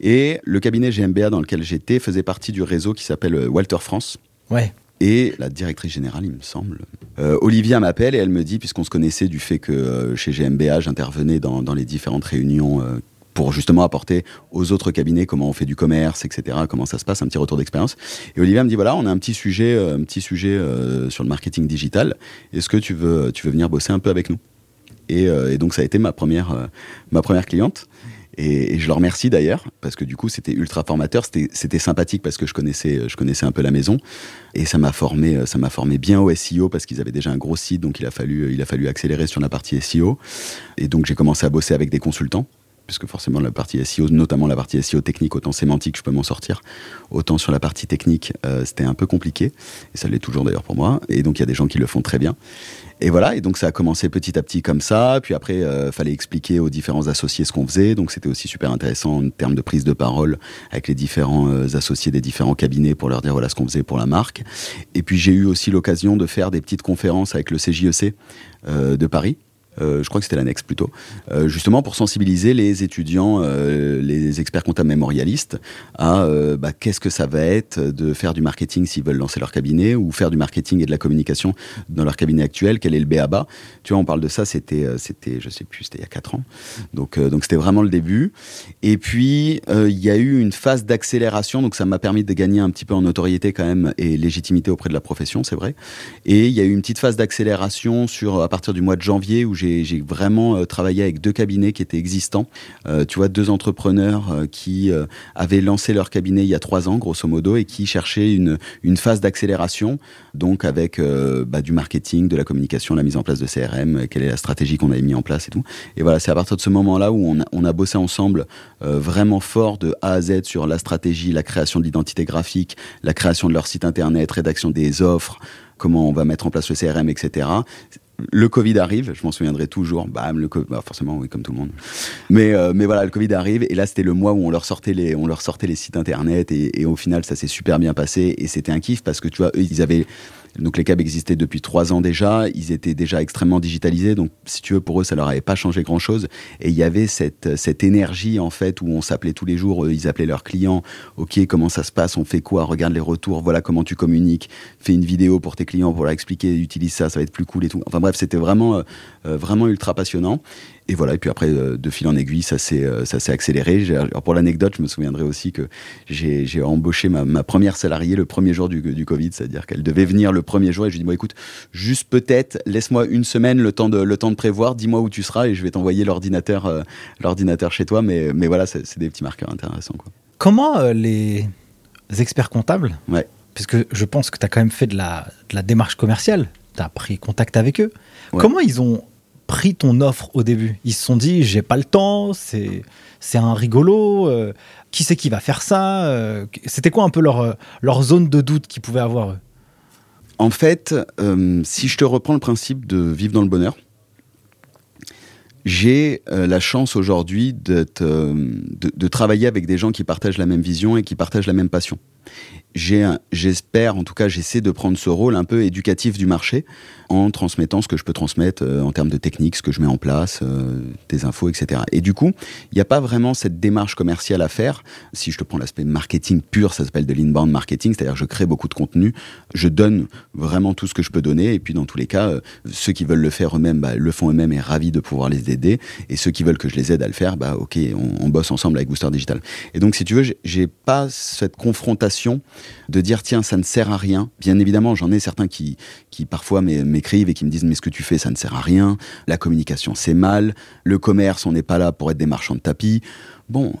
Et le cabinet GMBA dans lequel j'étais faisait partie du réseau qui s'appelle euh, Walter France. Ouais. Et la directrice générale, il me semble, euh, Olivia m'appelle et elle me dit, puisqu'on se connaissait du fait que euh, chez GMBA, j'intervenais dans, dans les différentes réunions euh, pour justement apporter aux autres cabinets comment on fait du commerce, etc., comment ça se passe, un petit retour d'expérience. Et Olivia me dit, voilà, on a un petit sujet, euh, un petit sujet euh, sur le marketing digital. Est-ce que tu veux, tu veux venir bosser un peu avec nous? Et, euh, et donc ça a été ma première, euh, ma première cliente. Et, je leur remercie d'ailleurs, parce que du coup, c'était ultra formateur, c'était c'était sympathique parce que je connaissais, je connaissais un peu la maison. Et ça m'a formé, euh, ça m'a formé bien au SEO parce qu'ils avaient déjà un gros site, donc il a fallu, il a fallu accélérer sur la partie SEO. Et donc j'ai commencé à bosser avec des consultants, puisque forcément la partie SEO, notamment la partie SEO technique, autant sémantique, je peux m'en sortir, autant sur la partie technique, euh, c'était un peu compliqué. Et ça l'est toujours d'ailleurs pour moi. Et donc il y a des gens qui le font très bien. Et voilà, et donc ça a commencé petit à petit comme ça. Puis après, euh, fallait expliquer aux différents associés ce qu'on faisait. Donc c'était aussi super intéressant en termes de prise de parole avec les différents euh, associés des différents cabinets pour leur dire voilà ce qu'on faisait pour la marque. Et puis j'ai eu aussi l'occasion de faire des petites conférences avec le CJEC euh, de Paris. Euh, je crois que c'était l'annexe plutôt, euh, justement pour sensibiliser les étudiants, euh, les experts comptables mémorialistes à bah, qu'est-ce que ça va être de faire du marketing s'ils veulent lancer leur cabinet ou faire du marketing et de la communication dans leur cabinet actuel, quel est le BABA. Tu vois, on parle de ça, c'était, c'était je sais plus, c'était il y a 4 ans. Donc, donc c'était vraiment le début. Et puis, il y a eu une phase d'accélération, donc ça m'a permis de gagner un petit peu en notoriété quand même et légitimité auprès de la profession, c'est vrai. Et il y a eu une petite phase d'accélération sur à partir du mois de janvier où j'ai j'ai vraiment euh, travaillé avec deux cabinets qui étaient existants. Euh, tu vois, deux entrepreneurs euh, qui avaient lancé leur cabinet il y a trois ans, grosso modo, et qui cherchaient une, une phase d'accélération, donc avec bah, du marketing, de la communication, la mise en place de CRM, quelle est la stratégie qu'on avait mis en place et tout. Et voilà, c'est à partir de ce moment-là où on a, on a bossé ensemble vraiment fort de A à Z sur la stratégie, la création de l'identité graphique, la création de leur site internet, rédaction des offres, comment on va mettre en place le CRM, etc. Le Covid arrive, je m'en souviendrai toujours. Bam, le COVID, bah forcément, oui, comme tout le monde. Mais, euh, mais voilà, le Covid arrive et là, c'était le mois où on leur sortait les, on leur sortait les sites internet et, et au final, ça s'est super bien passé et c'était un kiff parce que tu vois, eux, ils avaient donc les cabs existaient depuis trois ans déjà, ils étaient déjà extrêmement digitalisés, donc si tu veux pour eux ça leur avait pas changé grand chose et il y avait cette cette énergie en fait où on s'appelait tous les jours, eux, ils appelaient leurs clients, ok comment ça se passe, on fait quoi, regarde les retours, voilà comment tu communiques, fais une vidéo pour tes clients pour leur expliquer, utilise ça, ça va être plus cool et tout. Enfin bref c'était vraiment euh, vraiment ultra passionnant. Et voilà, et puis après, euh, de fil en aiguille, ça s'est, euh, ça s'est accéléré. Alors, pour l'anecdote, je me souviendrai aussi que j'ai, embauché ma, ma première salariée le premier jour du, du Covid, c'est-à-dire qu'elle devait venir le premier jour et je lui dis, bon, écoute, juste peut-être, laisse-moi une semaine le temps de, le temps de prévoir, dis-moi où tu seras et je vais t'envoyer l'ordinateur, euh, l'ordinateur chez toi. Mais, mais voilà, c'est des petits marqueurs intéressants. Quoi. Comment euh, les experts comptables, ouais. puisque je pense que tu as quand même fait de la, de la démarche commerciale, tu as pris contact avec eux, comment ils ont pris ton offre au début. Ils se sont dit, j'ai pas le temps, c'est c'est un rigolo, euh, qui c'est qui va faire ça euh, C'était quoi un peu leur, euh, leur zone de doute qu'ils pouvaient avoir En fait, si je te reprends le principe de vivre dans le bonheur, j'ai la chance aujourd'hui de, de, travailler avec des gens qui partagent la même vision et qui partagent la même passion j'espère, en tout cas, j'essaie de prendre ce rôle un peu éducatif du marché en transmettant ce que je peux transmettre euh, en termes de techniques, ce que je mets en place, euh, des infos, etc. Et du coup, il n'y a pas vraiment cette démarche commerciale à faire. Si je te prends l'aspect marketing pur, ça s'appelle de l'inbound marketing, c'est-à-dire je crée beaucoup de contenu, je donne vraiment tout ce que je peux donner, et puis dans tous les cas, euh, ceux qui veulent le faire eux-mêmes, bah, le font eux-mêmes et ravis de pouvoir les aider, et ceux qui veulent que je les aide à le faire, bah ok, on, on bosse ensemble avec Booster Digital. Et donc, si tu veux, j'ai pas cette confrontation de dire tiens ça ne sert à rien. Bien évidemment j'en ai certains qui, qui parfois m'écrivent et qui me disent mais ce que tu fais ça ne sert à rien, la communication c'est mal, le commerce on n'est pas là pour être des marchands de tapis. Bon,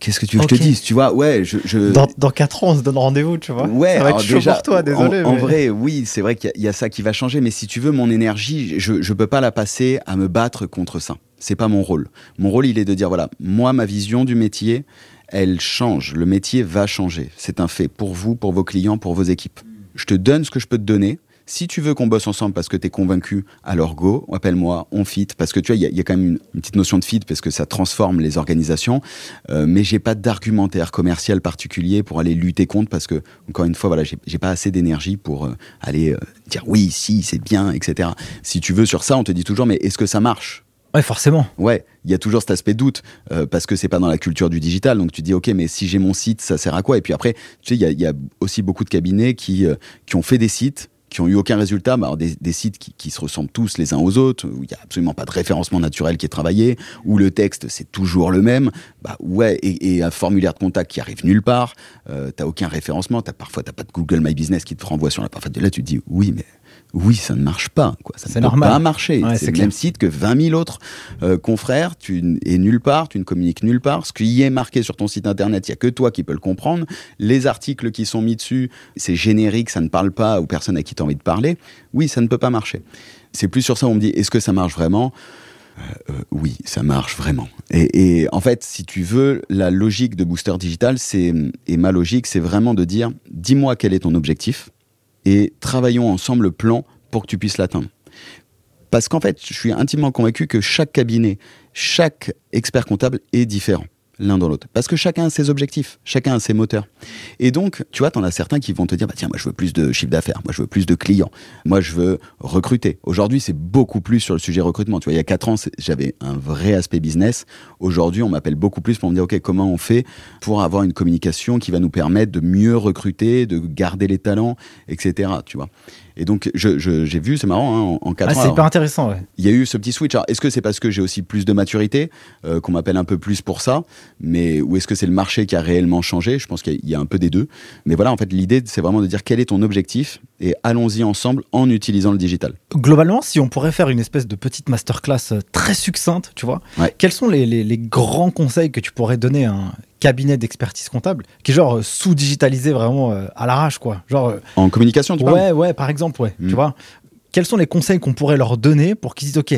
Qu'est-ce que tu veux que je te dise? Tu vois, ouais, je. Dans, dans 4 ans, on se donne rendez-vous, tu vois. Ouais, ça va être chaud pour toi, désolé. En, vrai, oui, c'est vrai qu'il y, a ça qui va changer, mais si tu veux, mon énergie, je ne peux pas la passer à me battre contre ça. C'est pas mon rôle. Mon rôle, il est de dire voilà, moi, ma vision du métier, elle change. Le métier va changer. C'est un fait pour vous, pour vos clients, pour vos équipes. Je te donne ce que je peux te donner. Si tu veux qu'on bosse ensemble parce que tu es convaincu, alors go, appelle-moi, on fit. Parce que tu vois, il y, a quand même une, petite notion de fit parce que ça transforme les organisations. Euh, mais j'ai pas d'argumentaire commercial particulier pour aller lutter contre parce que, encore une fois, voilà, j'ai pas assez d'énergie pour euh, aller euh, dire oui, si, c'est bien, etc. Si tu veux sur ça, on te dit toujours, mais est-ce que ça marche? Ouais, forcément. Ouais, il y a toujours cet aspect doute euh, parce que c'est pas dans la culture du digital. Donc tu dis ok, mais si j'ai mon site, ça sert à quoi? Et puis après, tu sais, il y, a, aussi beaucoup de cabinets qui euh, qui ont fait des sites qui ont eu aucun résultat, bah, des, sites qui, se ressemblent tous les uns aux autres, où il n'y a absolument pas de référencement naturel qui est travaillé, où le texte c'est toujours le même, bah ouais, et, un formulaire de contact qui arrive nulle part, euh, t'as aucun référencement, as, parfois t'as pas de Google My Business qui te renvoie sur la parfaite de là, tu te dis oui, mais oui, ça ne marche pas. Quoi. Ça ne peut pas marcher. c'est le même site que 20 000 autres euh, confrères. Tu es nulle part, tu ne communiques nulle part. Ce qui est marqué sur ton site internet, il n'y a que toi qui peux le comprendre. Les articles qui sont mis dessus, c'est générique, ça ne parle pas aux personnes à qui tu as envie de parler. Oui, ça ne peut pas marcher. C'est plus sur ça, on me dit, est-ce que ça marche vraiment? Euh, euh, oui, ça marche vraiment. Et, et, en fait, si tu veux, la logique de Booster Digital, c'est et ma logique, c'est vraiment de dire, dis-moi quel est ton objectif, et travaillons ensemble le plan pour que tu puisses l'atteindre. Parce qu'en fait, je suis intimement convaincu que chaque cabinet, chaque expert comptable est différent l'un dans l'autre. Parce que chacun a ses objectifs, chacun a ses moteurs. Et donc, tu vois, tu en as certains qui vont te dire, bah tiens, moi je veux plus de chiffre d'affaires, moi je veux plus de clients, moi je veux recruter. Aujourd'hui, c'est beaucoup plus sur le sujet recrutement. Tu vois, il y a quatre ans, j'avais un vrai aspect business. Aujourd'hui, on m'appelle beaucoup plus pour me dire, OK, comment on fait pour avoir une communication qui va nous permettre de mieux recruter, de garder les talents, etc. Tu vois. Et donc, j'ai je, vu, c'est marrant, hein, en, 4 ah, C'est hyper intéressant, ouais. Il y a eu ce petit switch. Alors, est-ce que c'est parce que j'ai aussi plus de maturité, euh, qu'on m'appelle un peu plus pour ça, mais ou est-ce que c'est le marché qui a réellement changé? Je pense qu'il y, a un peu des deux. Mais voilà, en fait, l'idée, c'est vraiment de dire quel est ton objectif et allons-y ensemble en utilisant le digital. Globalement, si on pourrait faire une espèce de petite masterclass euh, très succincte, tu vois, quels sont les, les, les, grands conseils que tu pourrais donner à un cabinet d'expertise comptable qui est genre euh, sous-digitalisé vraiment euh, à l'arrache, quoi. Genre, en communication, tu Ouais, ouais, par exemple, ouais. Tu hmm. vois quels sont les conseils qu'on pourrait leur donner pour qu'ils disent OK,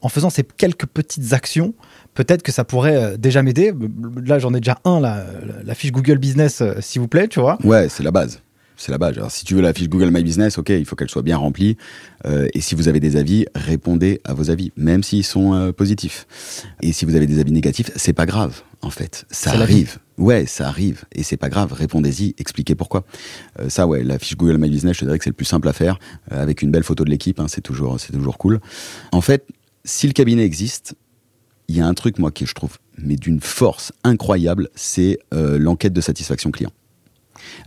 en faisant ces quelques petites actions, peut-être que ça pourrait déjà m'aider? Là, j'en ai déjà un, là, la fiche Google Business, s'il vous plaît, tu vois. Ouais, c'est la base c'est la base. Alors, si tu veux la fiche Google My Business, ok, il faut qu'elle soit bien remplie. Euh, et si vous avez des avis, répondez à vos avis, même s'ils sont euh, positifs. Et si vous avez des avis négatifs, c'est pas grave, en fait. Ça arrive. Ouais, ça arrive. Et c'est pas grave. Répondez-y, expliquez pourquoi. Euh, ça, ouais, la fiche Google My Business, je te dirais que c'est le plus simple à faire, avec une belle photo de l'équipe. Hein, c'est toujours, c'est toujours cool. En fait, si le cabinet existe, il y a un truc, moi, que je trouve, mais d'une force incroyable, c'est l'enquête de satisfaction client.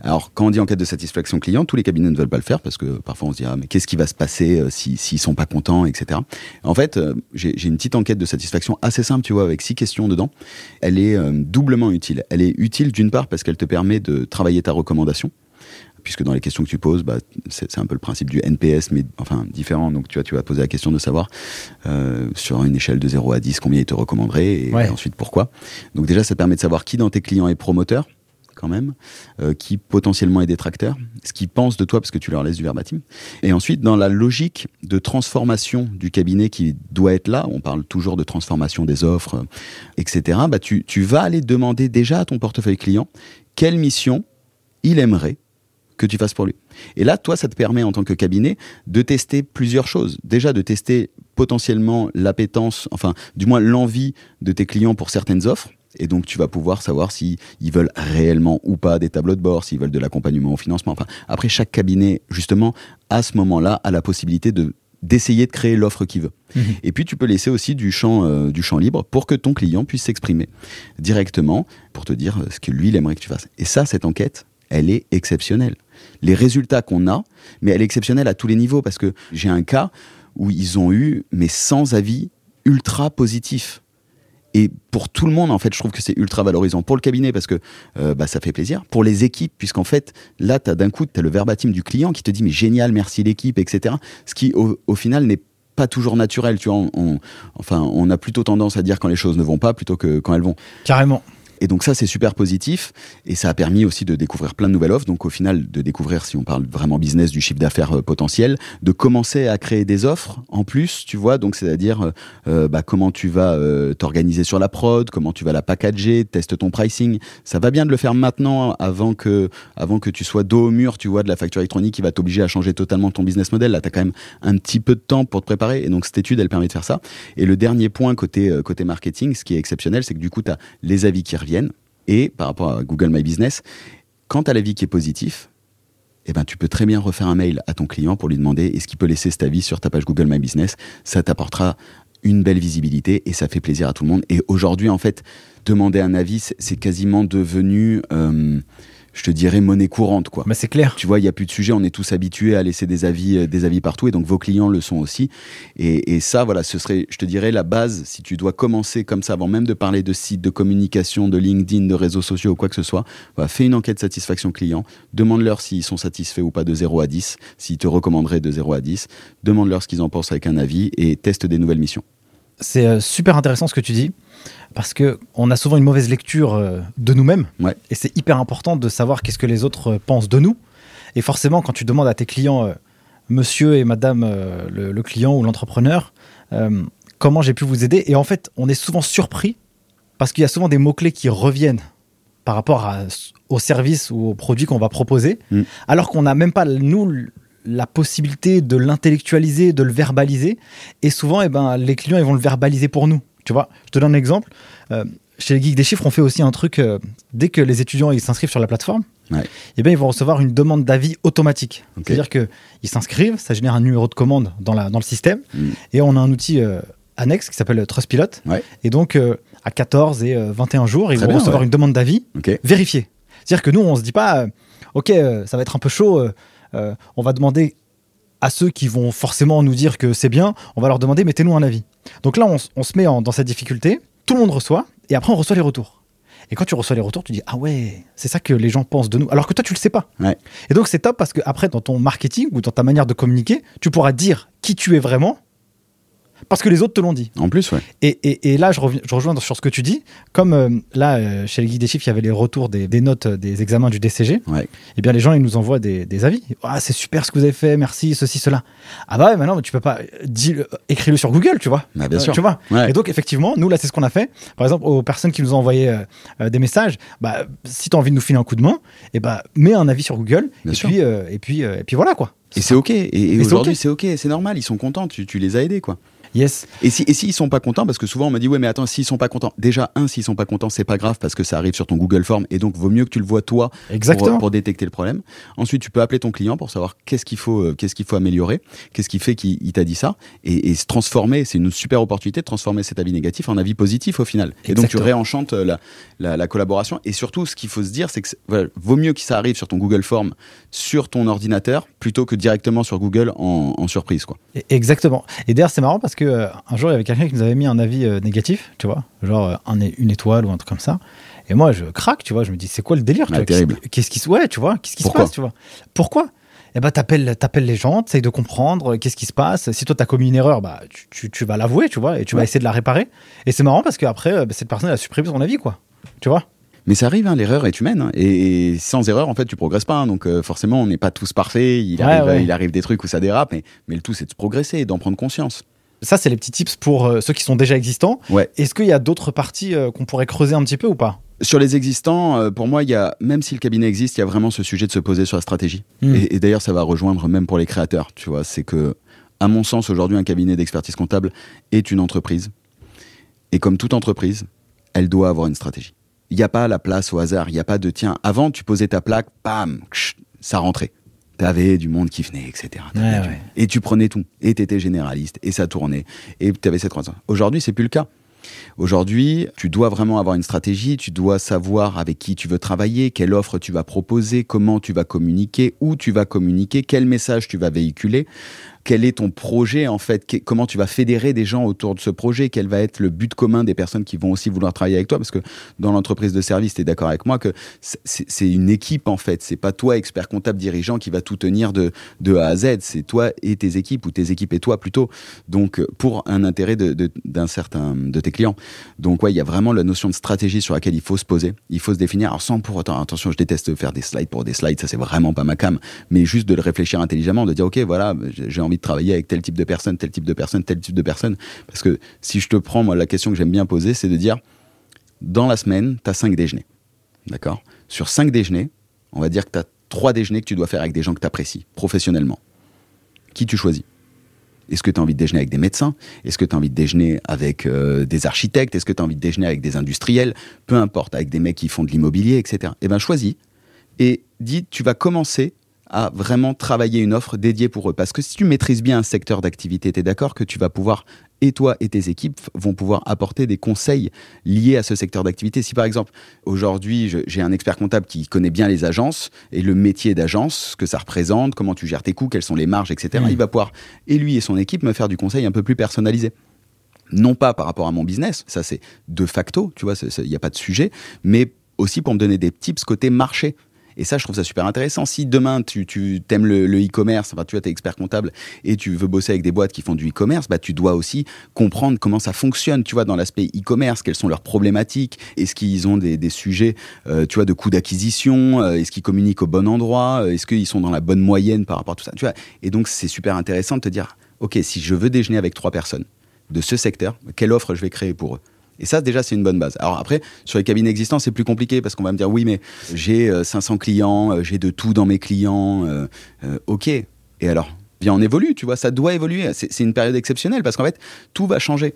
Alors, quand on dit enquête de satisfaction client, tous les cabinets ne veulent pas le faire parce que parfois on se dit ah, mais qu'est-ce qui va se passer euh, s'ils si, sont pas contents, etc. En fait, euh, j'ai une petite enquête de satisfaction assez simple, tu vois, avec six questions dedans. Elle est euh, doublement utile. Elle est utile d'une part parce qu'elle te permet de travailler ta recommandation. puisque dans les questions que tu poses, bah, c'est un peu le principe du NPS, mais enfin différent. Donc tu vois, tu vas poser la question de savoir euh, sur une échelle de 0 à 10 combien il te recommanderait et, ensuite pourquoi. Donc déjà, ça permet de savoir qui dans tes clients est promoteur quand même, euh, qui potentiellement est détracteur, ce qu'ils pensent de toi parce que tu leur laisses du verbatim. Et ensuite, dans la logique de transformation du cabinet qui doit être là, on parle toujours de transformation des offres, euh, etc., bah tu, tu vas aller demander déjà à ton portefeuille client quelle mission il aimerait que tu fasses pour lui. Et là, toi, ça te permet en tant que cabinet de tester plusieurs choses. Déjà, de tester potentiellement l'appétence, enfin, du moins l'envie de tes clients pour certaines offres. Et donc, tu vas pouvoir savoir s'ils veulent réellement ou pas des tableaux de bord, s'ils veulent de l'accompagnement au financement. Enfin, après, chaque cabinet, justement, à ce moment-là, a la possibilité de d'essayer de créer l'offre qu'il veut. Mhm. Et puis tu peux laisser aussi du champ, euh, du champ libre pour que ton client puisse s'exprimer directement pour te dire ce que lui il aimerait que tu fasses. Et ça, cette enquête, elle est exceptionnelle les résultats qu'on a, mais elle est exceptionnelle à tous les niveaux parce que j'ai un cas où ils ont eu, mais sans avis, ultra positif. Et pour tout le monde, en fait, je trouve que c'est ultra valorisant. Pour le cabinet, parce que euh, bah, ça fait plaisir. Pour les équipes, puisqu'en fait, là, as, d'un coup, tu as le verbatim du client qui te dit, mais génial, merci l'équipe, etc. Ce qui, au, final, n'est pas toujours naturel. Tu vois, enfin, on a plutôt tendance à dire quand les choses ne vont pas plutôt que quand elles vont. Carrément. Et donc ça, c'est super positif. Et ça a permis aussi de découvrir plein de nouvelles offres. Donc au final, de découvrir, si on parle vraiment business, du chiffre d'affaires euh, potentiel, de commencer à créer des offres en plus, tu vois. Donc c'est-à-dire euh, euh, bah, comment tu vas t'organiser sur la prod, comment tu vas la packager, teste ton pricing. Ça va bien de le faire maintenant avant que, avant que tu sois dos au mur, tu vois, de la facture électronique qui va t'obliger à changer totalement ton business model. Là, tu as quand même un petit peu de temps pour te préparer. Et donc cette étude, elle permet de faire ça. Et le dernier point côté, côté marketing, ce qui est exceptionnel, c'est que du coup, tu as les avis qui reviennent et par rapport à Google My Business, quand tu as l'avis qui est positif, eh ben, tu peux très bien refaire un mail à ton client pour lui demander est-ce qu'il peut laisser cet avis sur ta page Google My Business? Ça t'apportera une belle visibilité et ça fait plaisir à tout le monde. Et aujourd'hui, en fait, demander un avis, c'est quasiment devenu... Euh, je te dirais, monnaie courante. Quoi. Mais c'est clair. Tu vois, il n'y a plus de sujet, on est tous habitués à laisser des avis, euh, des avis partout, et donc vos clients le sont aussi. Et, ça, voilà, ce serait, je te dirais, la base, si tu dois commencer comme ça, avant même de parler de sites, de communication, de LinkedIn, de réseaux sociaux ou quoi que ce soit, fais une enquête satisfaction client, demande-leur s'ils sont satisfaits ou pas de 0 à 10, s'ils te recommanderaient de 0 à 10, demande-leur ce qu'ils en pensent avec un avis, et teste des nouvelles missions. C'est euh, super intéressant ce que tu dis parce que on a souvent une mauvaise lecture euh, de nous-mêmes et c'est hyper important de savoir qu'est-ce que les autres euh, pensent de nous. Et forcément, quand tu demandes à tes clients, monsieur et madame le, client ou l'entrepreneur, comment j'ai pu vous aider, et en fait, on est souvent surpris parce qu'il y a souvent des mots-clés qui reviennent par rapport au service ou au produit qu'on va proposer, mm. alors qu'on n'a même pas, nous, la possibilité de l'intellectualiser, de le verbaliser. Et souvent, eh ben, les clients ils vont le verbaliser pour nous. Tu vois, je te donne un exemple. Euh, chez les Geeks des Chiffres, on fait aussi un truc. Euh, dès que les étudiants ils s'inscrivent sur la plateforme, eh bien, ils vont recevoir une demande d'avis automatique. C'est-à-dire qu'ils s'inscrivent, ça génère un numéro de commande dans, la, dans le système, mm. et on a un outil euh, annexe qui s'appelle Trustpilot. Et donc, à 14 et 21 jours, ils vont recevoir une demande d'avis vérifiée. C'est-à-dire que nous, on se dit pas, OK, ça va être un peu chaud on va demander à ceux qui vont forcément nous dire que c'est bien, on va leur demander mettez-nous un avis. Donc là, on, se met dans cette difficulté, tout le monde reçoit, et après on reçoit les retours. Et quand tu reçois les retours, tu dis ah ouais, c'est ça que les gens pensent de nous, alors que toi tu le sais pas. Et donc c'est top parce que après dans ton marketing ou dans ta manière de communiquer, tu pourras dire qui tu es vraiment parce que les autres te l'ont dit. En plus, ouais. Et, et, là, je, reviens, je, rejoins sur ce que tu dis. Comme euh, là, euh, chez les guides des chiffres, il y avait les retours des, notes euh, des examens du DCG. Ouais. Et eh bien, les gens, ils nous envoient des, avis. Ah, c'est super ce que vous avez fait, merci, ceci, cela. Ah bah ouais, maintenant, tu peux pas. Écris-le sur Google, tu vois. Bah, bien sûr. Tu vois. Et donc, effectivement, nous, là, c'est ce qu'on a fait. Par exemple, aux personnes qui nous ont envoyé des messages, bah, si tu as envie de nous filer un coup de main, et eh bah, mets un avis sur Google. et, Puis, et, puis, et puis voilà, quoi. Et c'est OK. Et, aujourd'hui, c'est OK, c'est normal. Ils sont contents. Tu, tu les as aidés, quoi. Yes. Et si, et s'ils sont pas contents, parce que souvent on m'a dit, ouais, mais attends, s'ils sont pas contents, déjà, un, s'ils sont pas contents, c'est pas grave parce que ça arrive sur ton Google Form et donc vaut mieux que tu le vois toi pour, pour, détecter le problème. Ensuite, tu peux appeler ton client pour savoir qu'est-ce qu'il faut, euh, qu'est-ce qu'il faut améliorer, qu'est-ce qui fait qu'il t'a dit ça et, se transformer. C'est une super opportunité de transformer cet avis négatif en avis positif au final. Et donc tu réenchantes euh, la, la, collaboration. Et surtout, ce qu'il faut se dire, c'est que vaut mieux que ça arrive sur ton Google Form, sur ton ordinateur, plutôt que directement sur Google en, surprise. Quoi. Exactement. Et d'ailleurs, c'est marrant parce que euh, un jour, il y avait quelqu'un qui nous avait mis un avis euh, négatif, tu vois, genre un, une étoile ou un truc comme ça. Et moi, je craque, tu vois, je me dis, c'est quoi le délire ah. Qu'est-ce qui se, ouais, tu vois, qu'est-ce qui se passe, tu vois? Pourquoi? Eh ben, t'appelles, t'appelles les gens, t'essayes de comprendre qu'est-ce qui se passe. Si toi, t'as commis une erreur, bah, tu, tu, vas l'avouer, tu vois, et tu vas essayer de la réparer. Et c'est marrant parce qu'après, bah, cette personne, elle a supprimé son avis, quoi. Tu vois? Mais ça arrive, hein, l'erreur est humaine. Hein. et, sans erreur, en fait, tu progresses pas. Hein. donc euh, forcément, on n'est pas tous parfaits. Il, arrive, il arrive des trucs où ça dérape. Mais, mais le tout, c'est de progresser et d'en prendre conscience. Ça, c'est les petits tips pour euh, ceux qui sont déjà existants. Ouais. Est-ce qu'il y a d'autres parties euh, qu'on pourrait creuser un petit peu ou pas? Sur les existants, pour moi, il y a, même si le cabinet existe, il y a vraiment ce sujet de se poser sur la stratégie. Hmm. Et, et d'ailleurs, ça va rejoindre même pour les créateurs. Tu vois, c'est que, à mon sens, aujourd'hui, un cabinet d'expertise comptable est une entreprise. Et comme toute entreprise, elle doit avoir une stratégie. Il n'y a pas la place au hasard. Il n'y a pas de tiens. Avant, tu posais ta plaque, bam, ça rentrait. T'avais du monde qui venait, etc. Et tu prenais tout. Et t'étais généraliste. Et ça tournait. Et t'avais cette croissance. Aujourd'hui, c'est plus le cas. Aujourd'hui, tu dois vraiment avoir une stratégie, tu dois savoir avec qui tu veux travailler, quelle offre tu vas proposer, comment tu vas communiquer, où tu vas communiquer, quel message tu vas véhiculer quel est ton projet en fait? Comment tu vas fédérer des gens autour de ce projet? Quel va être le but commun des personnes qui vont aussi vouloir travailler avec toi? Parce que dans l'entreprise de service, tu es d'accord avec moi que c'est une équipe en fait. C'est pas toi, expert comptable dirigeant, qui va tout tenir de, de A à Z. C'est toi et tes équipes ou tes équipes et toi plutôt. Donc pour un intérêt d'un certain de tes clients. Donc ouais, il y a vraiment la notion de stratégie sur laquelle il faut se poser. Il faut se définir. Alors sans pour autant, attention, je déteste faire des slides pour des slides. Ça c'est vraiment pas ma cam. Mais juste de le réfléchir intelligemment, de dire ok, voilà, j'ai envie travailler avec tel type de personne, tel type de personne, tel type de personne. Parce que si je te prends, moi, la question que j'aime bien poser, c'est de dire, dans la semaine, tu as cinq déjeuners. D'accord? Sur cinq déjeuners, on va dire que tu as trois déjeuners que tu dois faire avec des gens que tu apprécies, professionnellement. Qui tu choisis? Est-ce que tu as envie de déjeuner avec des médecins? Est-ce que tu as envie de déjeuner avec euh, des architectes? Est-ce que tu as envie de déjeuner avec des industriels? Peu importe, avec des mecs qui font de l'immobilier, etc. Eh bien, choisis et dis, tu vas commencer à vraiment travailler une offre dédiée pour eux. Parce que si tu maîtrises bien un secteur d'activité, tu es d'accord que tu vas pouvoir, et toi et tes équipes vont pouvoir apporter des conseils liés à ce secteur d'activité. Si par exemple, aujourd'hui, j'ai un expert comptable qui connaît bien les agences et le métier d'agence, ce que ça représente, comment tu gères tes coûts, quelles sont les marges, etc., mmh. il va pouvoir, et lui et son équipe, me faire du conseil un peu plus personnalisé non pas par rapport à mon business, ça c'est de facto, tu vois, il n'y a pas de sujet, mais aussi pour me donner des tips côté marché. Et ça, je trouve ça super intéressant. Si demain, tu, tu aimes le e-commerce, tu es expert comptable et tu veux bosser avec des boîtes qui font du e-commerce, bah, tu dois aussi comprendre comment ça fonctionne, tu vois, dans l'aspect e-commerce, quelles sont leurs problématiques, est-ce qu'ils ont des, des sujets, euh, tu vois, de coûts d'acquisition, euh, est-ce qu'ils communiquent au bon endroit, euh, est-ce qu'ils sont dans la bonne moyenne par rapport à tout ça, tu vois. Et donc, c'est super intéressant de te dire, OK, si je veux déjeuner avec trois personnes de ce secteur, quelle offre je vais créer pour eux? Et ça, déjà, c'est une bonne base. Alors après, sur les cabinets existants, c'est plus compliqué parce qu'on va me dire, oui, mais j'ai 500 euh, clients, euh, j'ai de tout dans mes clients. Euh, ok. Et alors Bien, on évolue, tu vois, ça doit évoluer. C'est une période exceptionnelle parce qu'en fait, tout va changer.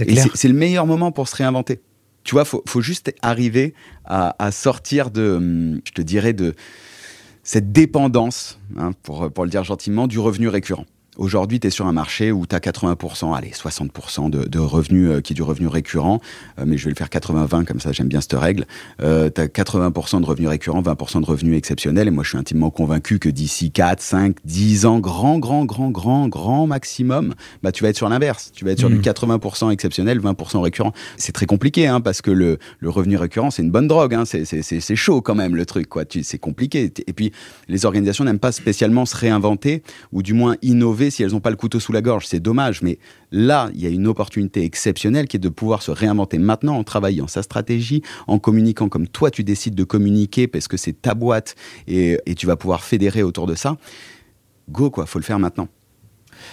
Et c'est le meilleur moment pour se réinventer. Tu vois, faut, faut juste arriver à, sortir de, hum, je te dirais, de cette dépendance, hein, pour, pour le dire gentiment, du revenu récurrent. Aujourd'hui, tu es sur un marché où tu as 80%, allez, 60% de, de, revenus euh, qui est du revenu récurrent, euh, mais je vais le faire 80-20, comme ça j'aime bien cette règle. Euh, tu as 80% de revenus récurrents, 20% de revenus exceptionnels, et moi je suis intimement convaincu que d'ici 4, 5, 10 ans, grand, grand, grand, grand, grand maximum, bah, tu vas être sur l'inverse. Tu vas être sur du 80% mmh. exceptionnel, 20% récurrent. C'est très compliqué, hein, parce que le, le revenu récurrent, c'est une bonne drogue, hein, c'est chaud quand même le truc, quoi. C'est compliqué. Et puis, les organisations n'aiment pas spécialement se réinventer, ou du moins innover si elles n'ont pas le couteau sous la gorge. C'est dommage, mais là, il y a une opportunité exceptionnelle qui est de pouvoir se réinventer maintenant en travaillant sa stratégie, en communiquant comme toi tu décides de communiquer parce que c'est ta boîte et, tu vas pouvoir fédérer autour de ça. Go, quoi, faut le faire maintenant.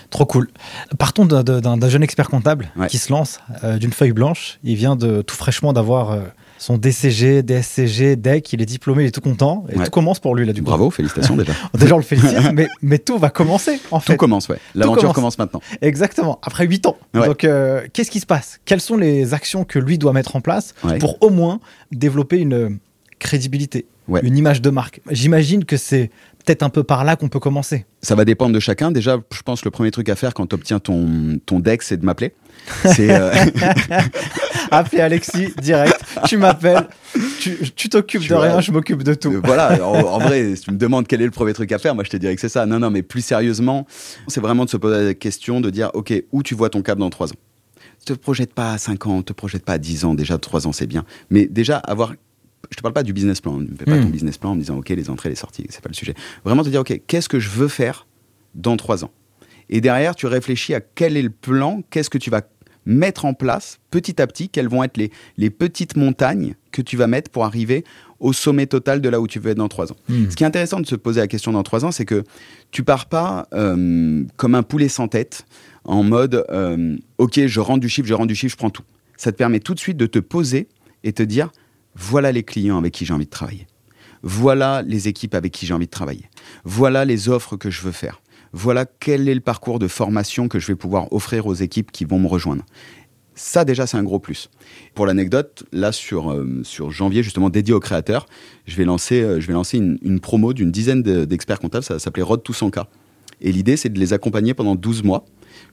Trop cool. Partons d'un jeune expert comptable qui se lance euh, d'une feuille blanche. Il vient de tout fraîchement d'avoir euh, son DCG, DSCG, DEC, il est diplômé, il est tout content. Et tout commence pour lui, là, du coup. Bravo, félicitations déjà. déjà, on le félicite, mais, mais, tout va commencer, en fait. Tout commence, ouais. L'aventure commence. maintenant. Exactement, après 8 ans. Donc, euh, qu'est-ce qui se passe? Quelles sont les actions que lui doit mettre en place pour au moins développer une crédibilité, une image de marque? J'imagine que c'est peut-être un peu par là qu'on peut commencer. Ça va dépendre de chacun. Déjà, je pense que le premier truc à faire quand tu obtiens ton, ton DEX, c'est de m'appeler. C'est. Euh... Appelez Alexis direct, tu m'appelles, tu t'occupes de rien, je m'occupe de tout. voilà, en, vrai, si tu me demandes quel est le premier truc à faire, moi je te dirais que c'est ça. Non, non, mais plus sérieusement, c'est vraiment de se poser la question de dire, OK, où tu vois ton cap dans trois ans? Te projette pas à 5 ans, te projette pas à 10 ans, déjà 3 ans c'est bien. Mais déjà avoir je te parle pas du business plan, ne fais pas ton hmm. business plan en me disant ok les entrées, les sorties, c'est pas le sujet. Vraiment te dire ok qu'est-ce que je veux faire dans 3 ans? Et derrière tu réfléchis à quel est le plan, qu'est-ce que tu vas mettre en place petit à petit, quelles vont être les, les petites montagnes que tu vas mettre pour arriver au sommet total de là où tu veux être dans 3 ans. Hmm. Ce qui est intéressant de se poser la question dans 3 ans, c'est que tu pars pas euh, comme un poulet sans tête en mode euh, ok je rentre du chiffre, je rentre du chiffre, je prends tout. Ça te permet tout de suite de te poser et te dire voilà les clients avec qui j'ai envie de travailler. Voilà les équipes avec qui j'ai envie de travailler. Voilà les offres que je veux faire. Voilà quel est le parcours de formation que je vais pouvoir offrir aux équipes qui vont me rejoindre. Ça déjà c'est un gros plus. Pour l'anecdote, là sur, euh, janvier justement dédié aux créateurs, je vais lancer, euh, je vais lancer une, promo d'une dizaine d'experts comptables, ça, s'appelait Road to 100K. Et l'idée c'est de les accompagner pendant 12 mois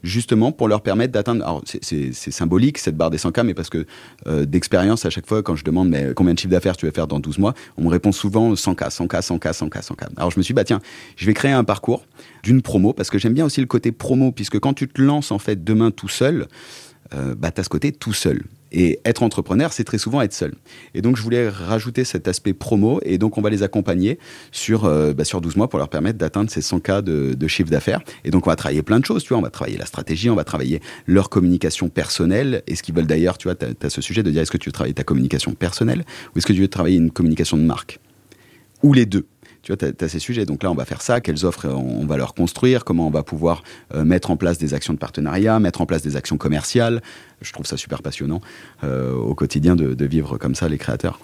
justement pour leur permettre d'atteindre. Alors, c'est symbolique cette barre des 100K, mais parce que euh, d'expérience, à chaque fois, quand je demande mais combien de chiffre d'affaires tu veux faire dans 12 mois, on me répond souvent 100K, 100K, 100K, 100K, 100K. Alors, je me suis dit, bah tiens, je vais créer un parcours d'une promo, parce que j'aime bien aussi le côté promo, puisque quand tu te lances en fait demain tout seul, euh, bah, tu as ce côté tout seul. Et être entrepreneur, c'est très souvent être seul. Et donc, je voulais rajouter cet aspect promo. Et donc, on va les accompagner sur, euh, bah, sur 12 mois pour leur permettre d'atteindre ces 100 cas de, chiffre d'affaires. Et donc, on va travailler plein de choses. Tu vois, on va travailler la stratégie, on va travailler leur communication personnelle. Et ce qu'ils veulent d'ailleurs, tu vois, tu as, ce sujet de dire est-ce que tu veux travailler ta communication personnelle ou est-ce que tu veux travailler une communication de marque? Ou les deux. Tu vois, tu as, ces sujets. Donc là, on va faire ça. Quelles offres on va leur construire? Comment on va pouvoir euh, mettre en place des actions de partenariat, mettre en place des actions commerciales? Je trouve ça super passionnant euh, au quotidien de, vivre comme ça, les créateurs.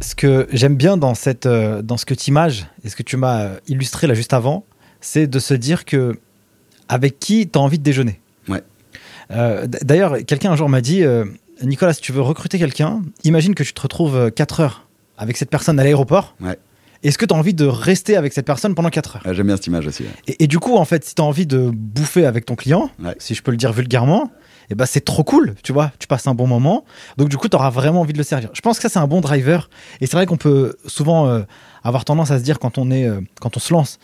Ce que j'aime bien dans, cette, euh, dans ce que tu images et ce que tu m'as illustré là juste avant, c'est de se dire que avec qui tu as envie de déjeuner? Ouais. D'ailleurs, quelqu'un un jour m'a dit Nicolas, si tu veux recruter quelqu'un, imagine que tu te retrouves 4 heures avec cette personne à l'aéroport. Ouais est-ce que tu as envie de rester avec cette personne pendant 4 heures ah, J'aime bien cette image aussi. Et, du coup, en fait, si tu as envie de bouffer avec ton client, si je peux le dire vulgairement, eh ben c'est trop cool, tu vois, tu passes un bon moment. Donc du coup, tu auras vraiment envie de le servir. Je pense que ça, c'est un bon driver. Et c'est vrai qu'on peut souvent euh, avoir tendance à se dire quand on, est, euh, quand on se lance,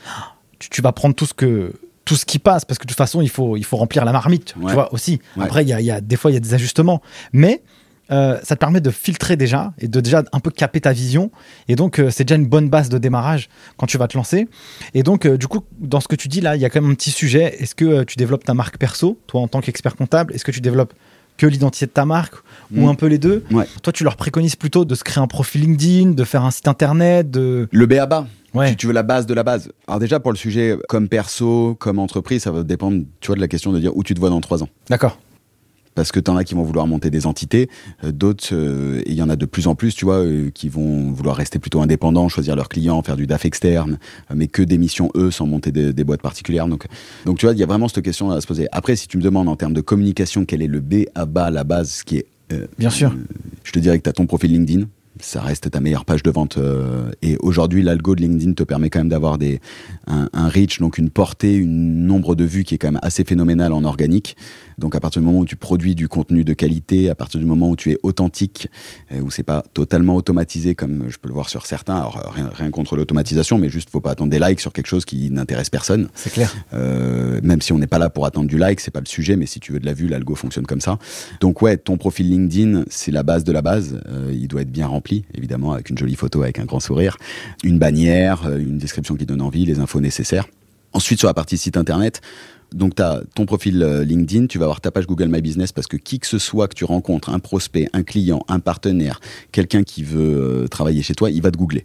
tu, vas prendre tout ce que tout ce qui passe parce que de toute façon il faut il faut remplir la marmite tu vois aussi après il y a, y a, des fois il y a des ajustements mais euh, ça te permet de filtrer déjà et de déjà un peu caper ta vision. Et donc, euh, c'est déjà une bonne base de démarrage quand tu vas te lancer. Et donc, euh, du coup, dans ce que tu dis là, il y a quand même un petit sujet. Est-ce que tu développes ta marque perso, toi en tant qu'expert comptable? Est-ce que tu développes que l'identité de ta marque ou mm. un peu les deux? Toi, tu leur préconises plutôt de se créer un profil LinkedIn, de faire un site internet, de... Le BABA Ouais. Tu, tu, veux la base de la base. Alors déjà pour le sujet comme perso, comme entreprise, ça va dépendre, tu vois, de la question de dire où tu te vois dans trois ans. D'accord parce que tu en as qui vont vouloir monter des entités, euh, d'autres, euh, il y en a de plus en plus, tu vois, euh, qui vont vouloir rester plutôt indépendants, choisir leurs clients, faire du DAF externe, mais que des missions, eux, sans monter des, boîtes particulières. Donc, donc tu vois, il y a vraiment cette question à se poser. Après, si tu me demandes en termes de communication, quel est le B à bas, la base, ce qui est... Bien sûr. je te dirais que tu as ton profil LinkedIn, ça reste ta meilleure page de vente. Euh, et aujourd'hui, l'algo de LinkedIn te permet quand même d'avoir des un, un, reach, donc une portée, une nombre de vues qui est quand même assez phénoménal en organique. Donc à partir du moment où tu produis du contenu de qualité, à partir du moment où tu es authentique, euh, où c'est pas totalement automatisé comme je peux le voir sur certains. Alors rien, rien contre l'automatisation, mais juste faut pas attendre des likes sur quelque chose qui n'intéresse personne. C'est clair. Euh, même si on n'est pas là pour attendre du like, c'est pas le sujet. Mais si tu veux de la vue, l'algo fonctionne comme ça. Donc ouais, ton profil LinkedIn, c'est la base de la base. Euh, il doit être bien rempli évidemment, avec une jolie photo, avec un grand sourire, une bannière, euh, une description qui donne envie, les infos nécessaires. Ensuite, sur la partie site internet, donc tu as ton profil euh, LinkedIn, tu vas avoir ta page Google My Business parce que qui que ce soit que tu rencontres, un prospect, un client, un partenaire, quelqu'un qui veut euh, travailler chez toi, il va te googler.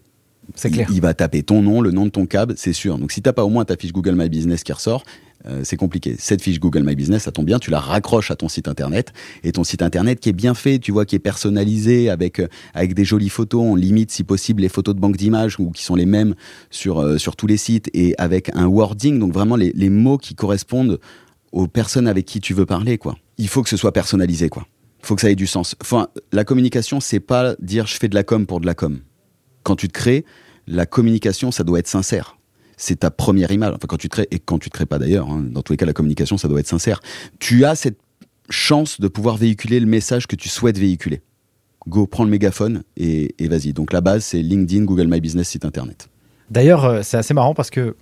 C'est clair. Il, va taper ton nom, le nom de ton câble, c'est sûr. Donc si t'as pas au moins ta fiche Google My Business qui ressort, euh, c'est compliqué. Cette fiche Google My Business, ça tombe bien, tu la raccroches à ton site internet et ton site internet qui est bien fait, tu vois, qui est personnalisé avec euh, avec des jolies photos, on limite si possible les photos de banque d'images ou qui sont les mêmes sur euh, sur tous les sites et avec un wording, donc vraiment les, les mots qui correspondent aux personnes avec qui tu veux parler, quoi. Il faut que ce soit personnalisé, quoi. Il faut que ça ait du sens. Enfin, la communication, c'est pas dire je fais de la com pour de la com. Quand tu te crées, la communication, ça doit être sincère c'est ta première image. Enfin, quand tu te crées, et quand tu te crées pas d'ailleurs, hein, dans tous les cas, la communication, ça doit être sincère. Tu as cette chance de pouvoir véhiculer le message que tu souhaites véhiculer. go, prends le mégaphone et, et vas-y. Donc la base, c'est LinkedIn, Google My Business, site internet. D'ailleurs, euh, c'est assez marrant parce que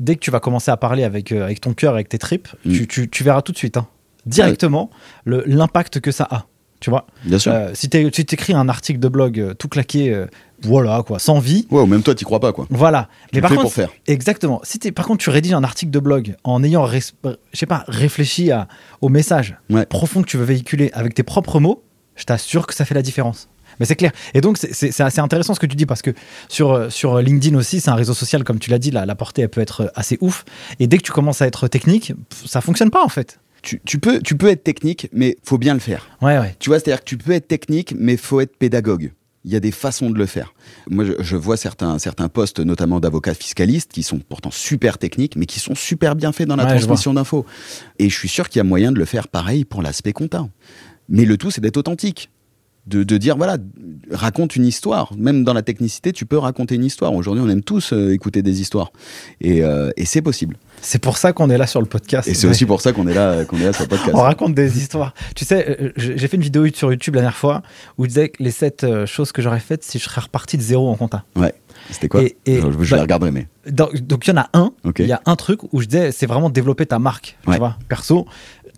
dès que tu vas commencer à parler avec, euh, avec ton cœur, avec tes tripes, Mm. tu, tu- tu verras tout de suite, hein, directement, l'impact que ça a. Tu vois Bien sûr. Euh, Si tu écris un article de blog euh, tout claqué, voilà, quoi, sans vie, Ouais, ou même toi, t'y crois pas, quoi. voilà. Tu le fais pour faire. Exactement. Si t'es- par contre, tu rédiges un article de blog en ayant, je sais pas, réfléchi à, au message Ouais. profond que tu veux véhiculer avec tes propres mots, je t'assure que ça fait la différence. Mais c'est clair. Et donc, c'est- assez intéressant ce que tu dis parce que sur, sur LinkedIn aussi, c'est un réseau social, comme tu l'as dit, la, la portée, elle peut être assez ouf. Et dès que tu commences à être technique, ça fonctionne pas en fait. Tu, tu peux, tu peux être technique, mais faut bien le faire. Ouais, ouais. Tu vois, c'est-à-dire que tu peux être technique, mais faut être pédagogue. Il y a des façons de le faire. Moi, je, je vois certains, certains postes, notamment d'avocats fiscalistes, qui sont pourtant super techniques, mais qui sont super bien faits dans la Ouais, transmission d'infos. Et je suis sûr qu'il y a moyen de le faire pareil pour l'aspect compta. Mais le tout, c'est d'être authentique. De, de dire, voilà, raconte une histoire. Même dans la technicité, tu peux raconter une histoire. Aujourd'hui, on aime tous euh, écouter des histoires. Et, euh, et c'est possible. C'est pour ça qu'on est là sur le podcast. Et c'est Ouais. aussi pour ça qu'on est là, qu'on est là sur le podcast. On raconte des histoires. Tu sais, euh, j'ai fait une vidéo sur YouTube la dernière fois où je disais que les sept euh, choses que j'aurais faites si je serais reparti de zéro en compta. Ouais. C'était quoi? Et- et- Je, je bah- la regarderai, mais. Donc, il y en a un, il y a un truc où je disais, c'est vraiment développer ta marque, Ouais. tu vois, perso.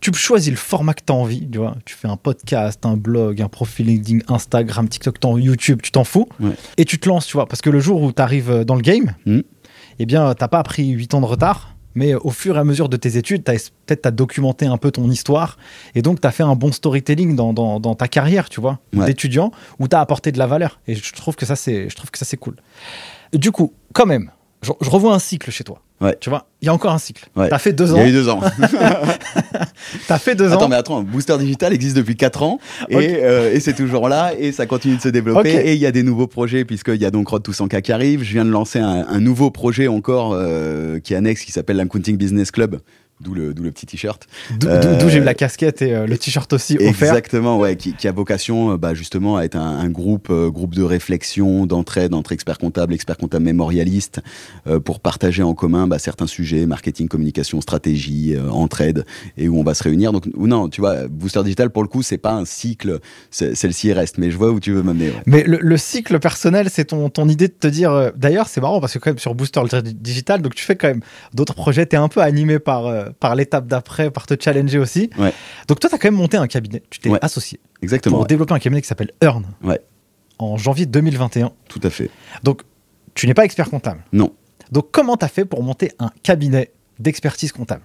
Tu choisis le format que tu as envie, tu vois. Tu fais un podcast, un blog, un profil LinkedIn, Instagram, TikTok, ton YouTube, tu t'en fous. Ouais. Et tu te lances, tu vois. Parce que le jour où tu arrives dans le game, Mhm. eh bien, t'as pas pris 8 ans de retard. Mais au fur et à mesure de tes études, peut-être tu as documenté un peu ton histoire. Et donc, tu as fait un bon storytelling dans, dans- dans ta carrière, tu vois, Ouais. d'étudiant, où tu as apporté de la valeur. Et je trouve que ça, c'est je trouve que ça, c'est cool. Du coup, quand même, je, je revois un cycle chez toi. Ouais. Tu vois, il y a encore un cycle. Ouais. T'as fait deux Il y ans. a eu deux ans. T'as fait deux Attends, ans. mais attends, Booster Digital existe depuis 4 ans et, euh, et c'est toujours là et ça continue de se développer. Et il y a des nouveaux projets puisqu'il y a donc Rod Toussanka qui arrive. Je viens de lancer un, un nouveau projet encore euh, qui est annexe qui s'appelle l'Accounting Business Club. D'où le, petit t-shirt. D'où Euh, j'ai eu la casquette et euh, le t-shirt aussi offert. Exactement, ouais, qui, qui a vocation euh, bah, justement à être un, un groupe, euh, groupe de réflexion, d'entraide entre experts comptables, experts comptables mémorialistes, pour partager en commun bah, certains sujets, marketing, communication, stratégie, entraide, et où on va se réunir. Donc non, tu vois, Booster Digital pour le coup, c'est pas un cycle, celle-ci reste, mais je vois où tu veux m'amener. ouais. Mais le, le cycle personnel, c'est ton, ton idée de te dire. D'ailleurs, c'est marrant parce que quand même sur Booster Digital, donc tu fais quand même d'autres projets. Tu es un peu animé par, euh, par l'étape d'après, par te challenger aussi. Ouais. Donc toi, tu as quand même monté un cabinet. Tu t'es Ouais. associé Exactement, pour ouais. développer un cabinet qui s'appelle Earn en janvier 2021. tout à fait. Donc tu n'es pas expert comptable. Non. Donc comment tu as fait pour monter un cabinet d'expertise comptable?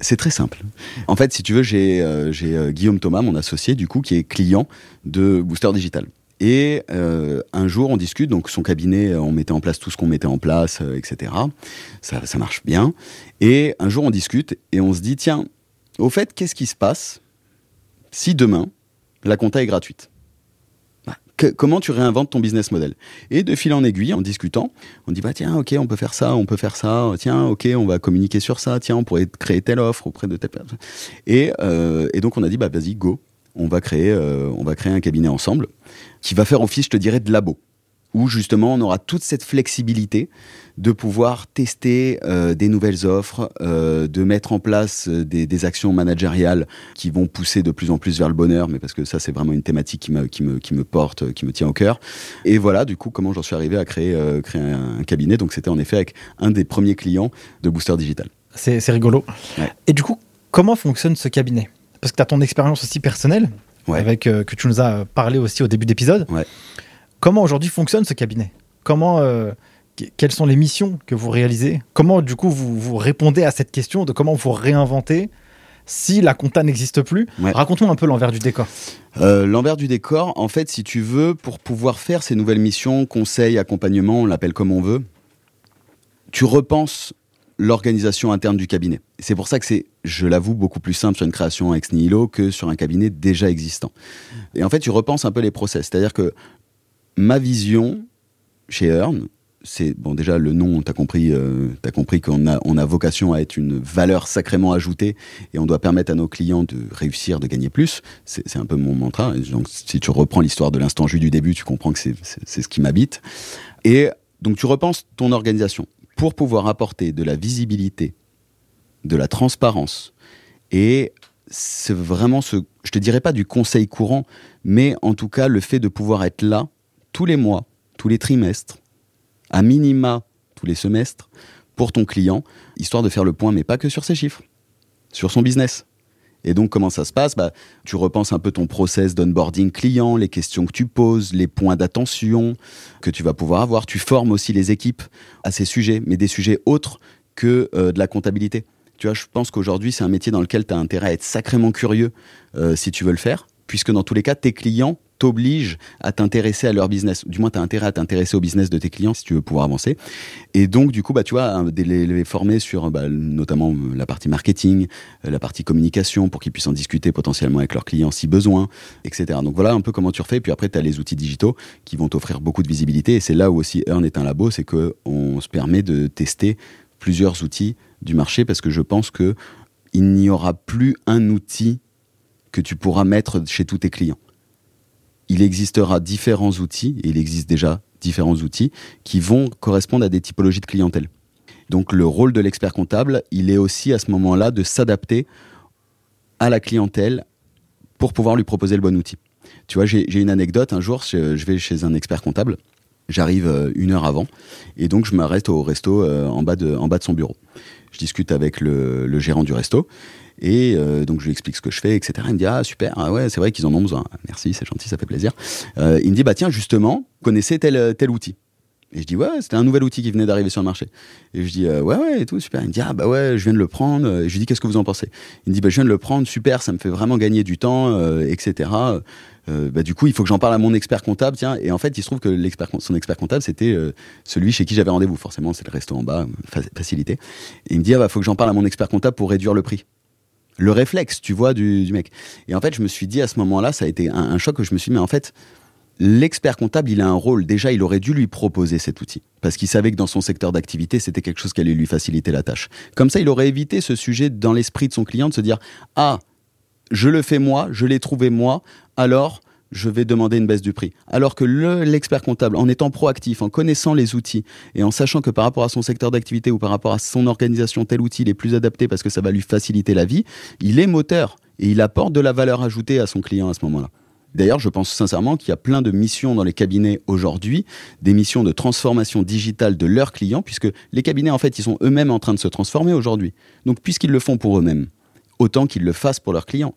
C'est très simple. En fait, si tu veux, j'ai euh, j'ai, euh, Guillaume Thomas, mon associé, du coup, qui est client de Booster Digital. Et euh, un jour, on discute, donc son cabinet, euh, on mettait en place tout ce qu'on mettait en place, euh, etc. Ça, marche bien. Et un jour, on discute et on se dit, tiens, au fait, qu'est-ce qui se passe si demain, la compta est gratuite? Bah, Comment tu réinventes ton business model? Et de fil en aiguille, en discutant, on dit bah tiens, ok, on peut faire ça, on peut faire ça. Tiens, ok, on va communiquer sur ça. Tiens, on pourrait créer telle offre auprès de telle personne. Et, et donc on a dit bah vas-y, go. On va créer, euh, on va créer un cabinet ensemble qui va faire office, je te dirais, de labo où justement on aura toute cette flexibilité de pouvoir tester euh, des nouvelles offres, euh, de mettre en place des, des actions managériales qui vont pousser de plus en plus vers le bonheur, mais parce que ça c'est vraiment une thématique qui me, qui, me, qui me porte, qui me tient au cœur. Et voilà, du coup, comment j'en suis arrivé à créer, euh, créer un, cabinet. Donc c'était en effet avec un des premiers clients de Booster Digital. C'est c'est rigolo. Ouais. Et du coup, comment fonctionne ce cabinet? Parce que tu as ton expérience aussi personnelle, Ouais. avec, euh, que tu nous as parlé aussi au début d'épisode. Ouais. Comment aujourd'hui fonctionne ce cabinet? Comment, euh, que- Quelles sont les missions que vous réalisez? Comment, du coup, vous, vous répondez à cette question de comment vous réinventer si la compta n'existe plus? Ouais. Raconte-moi un peu l'envers du décor. Euh, L'envers du décor, en fait, si tu veux, pour pouvoir faire ces nouvelles missions, conseils, accompagnement, on l'appelle comme on veut, tu repenses l'organisation interne du cabinet. Et C'est pour ça que c'est, je l'avoue, beaucoup plus simple sur une création ex nihilo que sur un cabinet déjà existant. Et en fait, tu repenses un peu les process. C'est-à-dire que ma vision chez Earn, c'est bon déjà le nom, t'as compris, euh, t'as compris qu'on a on a vocation à être une valeur sacrément ajoutée et on doit permettre à nos clients de réussir, de gagner plus. C'est un peu mon mantra. Donc si tu reprends l'histoire de l'instant jus du début, tu comprends que c'est ce qui m'habite. Et donc tu repenses ton organisation pour pouvoir apporter de la visibilité, de la transparence et c'est vraiment ce, je te dirais pas du conseil courant, Mais en tout cas, le fait de pouvoir être là tous les mois, tous les trimestres, à minima tous les semestres, pour ton client, histoire de faire le point, mais pas que sur ses chiffres, sur son business. Et donc, comment ça se passe? Bah, Tu repenses un peu ton process d'onboarding client, les questions que tu poses, les points d'attention que tu vas pouvoir avoir. Tu formes aussi les équipes à ces sujets, mais des sujets autres que euh, de la comptabilité. Tu vois, je pense qu'aujourd'hui, c'est un métier dans lequel tu as intérêt à être sacrément curieux euh, si tu veux le faire, puisque dans tous les cas, tes clients t'oblige à t'intéresser à leur business. Du moins, tu as intérêt à t'intéresser au business de tes clients si tu veux pouvoir avancer. Et donc, du coup, bah, tu vois, les, former sur bah, notamment euh, la partie marketing, euh, la partie communication pour qu'ils puissent en discuter potentiellement avec leurs clients si besoin, etc. Donc voilà un peu comment tu refais. Puis après, tu as les outils digitaux qui vont t'offrir beaucoup de visibilité. Et c'est là où aussi Earn est un labo, c'est qu'on se permet de tester plusieurs outils du marché parce que je pense que il n'y aura plus un outil que tu pourras mettre chez tous tes clients il existera différents outils, et il existe déjà différents outils, qui vont correspondre à des typologies de clientèle. Donc le rôle de l'expert comptable, il est aussi à ce moment-là de s'adapter à la clientèle pour pouvoir lui proposer le bon outil. Tu vois, j'ai une anecdote. Un jour, je vais chez un expert comptable. J'arrive euh, une heure avant et donc je m'arrête au resto euh, en, bas de, son bureau. Je discute avec le, le gérant du resto et euh, donc je lui explique ce que je fais, etc. Il me dit ah super, ah ouais c'est vrai qu'ils en ont besoin. Merci, c'est gentil, ça fait plaisir. Euh, il me dit bah tiens justement, connaissez tel tel outil. Et je dis ouais, c'était un nouvel outil qui venait d'arriver sur le marché. Et je dis euh, ouais ouais et tout super. Il me dit ah bah ouais, je viens de le prendre. Je lui dis qu'est-ce que vous en pensez? Il me dit bah je viens de le prendre, super, ça me fait vraiment gagner du temps, etc. bah, du coup, il faut que j'en parle à mon expert comptable. Tiens, et en fait, il se trouve que son expert comptable, c'était celui chez qui j'avais rendez-vous. Forcément, c'est le resto en bas, facilité. Et il me dit, ah, bah, faut que j'en parle à mon expert comptable pour réduire le prix le réflexe, tu vois, du, mec. Et en fait, je me suis dit à ce moment-là, ça a été un, choc que je me suis dit, mais en fait, l'expert comptable, il a un rôle. Déjà, il aurait dû lui proposer cet outil. Parce qu'il savait que dans son secteur d'activité, c'était quelque chose qui allait lui faciliter la tâche. Comme ça, il aurait évité ce sujet dans l'esprit de son client de se dire, ah, je le fais moi, je l'ai trouvé moi, alors je vais demander une baisse du prix. Alors que l'expert comptable, en étant proactif, en connaissant les outils et en sachant que par rapport à son secteur d'activité ou par rapport à son organisation, tel outil est plus adapté parce que ça va lui faciliter la vie, il est moteur et il apporte de la valeur ajoutée à son client à ce moment-là. D'ailleurs, je pense sincèrement qu'il y a plein de missions dans les cabinets aujourd'hui, des missions de transformation digitale de leurs clients, puisque les cabinets, en fait, ils sont eux-mêmes en train de se transformer aujourd'hui. Donc, puisqu'ils le font pour eux-mêmes, autant qu'ils le fassent pour leurs clients.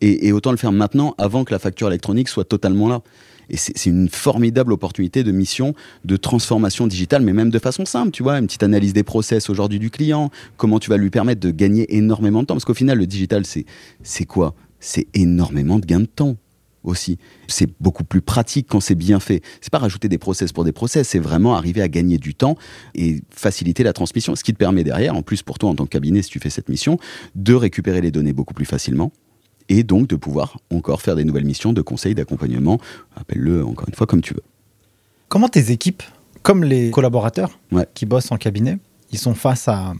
Et, autant le faire maintenant avant que la facture électronique soit totalement là. Et c'est une formidable opportunité de mission de transformation digitale, mais même de façon simple, tu vois, une petite analyse des process aujourd'hui du client, comment tu vas lui permettre de gagner énormément de temps. Parce qu'au final, le digital, c'est quoi? C'est énormément de gains de temps aussi. C'est beaucoup plus pratique quand c'est bien fait. C'est pas rajouter des process pour des process, c'est vraiment arriver à gagner du temps et faciliter la transmission. Ce qui te permet derrière, en plus pour toi en tant que cabinet, si tu fais cette mission, de récupérer les données beaucoup plus facilement et donc de pouvoir encore faire des nouvelles missions de conseil, d'accompagnement, appelle-le encore une fois comme tu veux. Comment tes équipes, comme les collaborateurs qui bossent en cabinet, ils sont face à,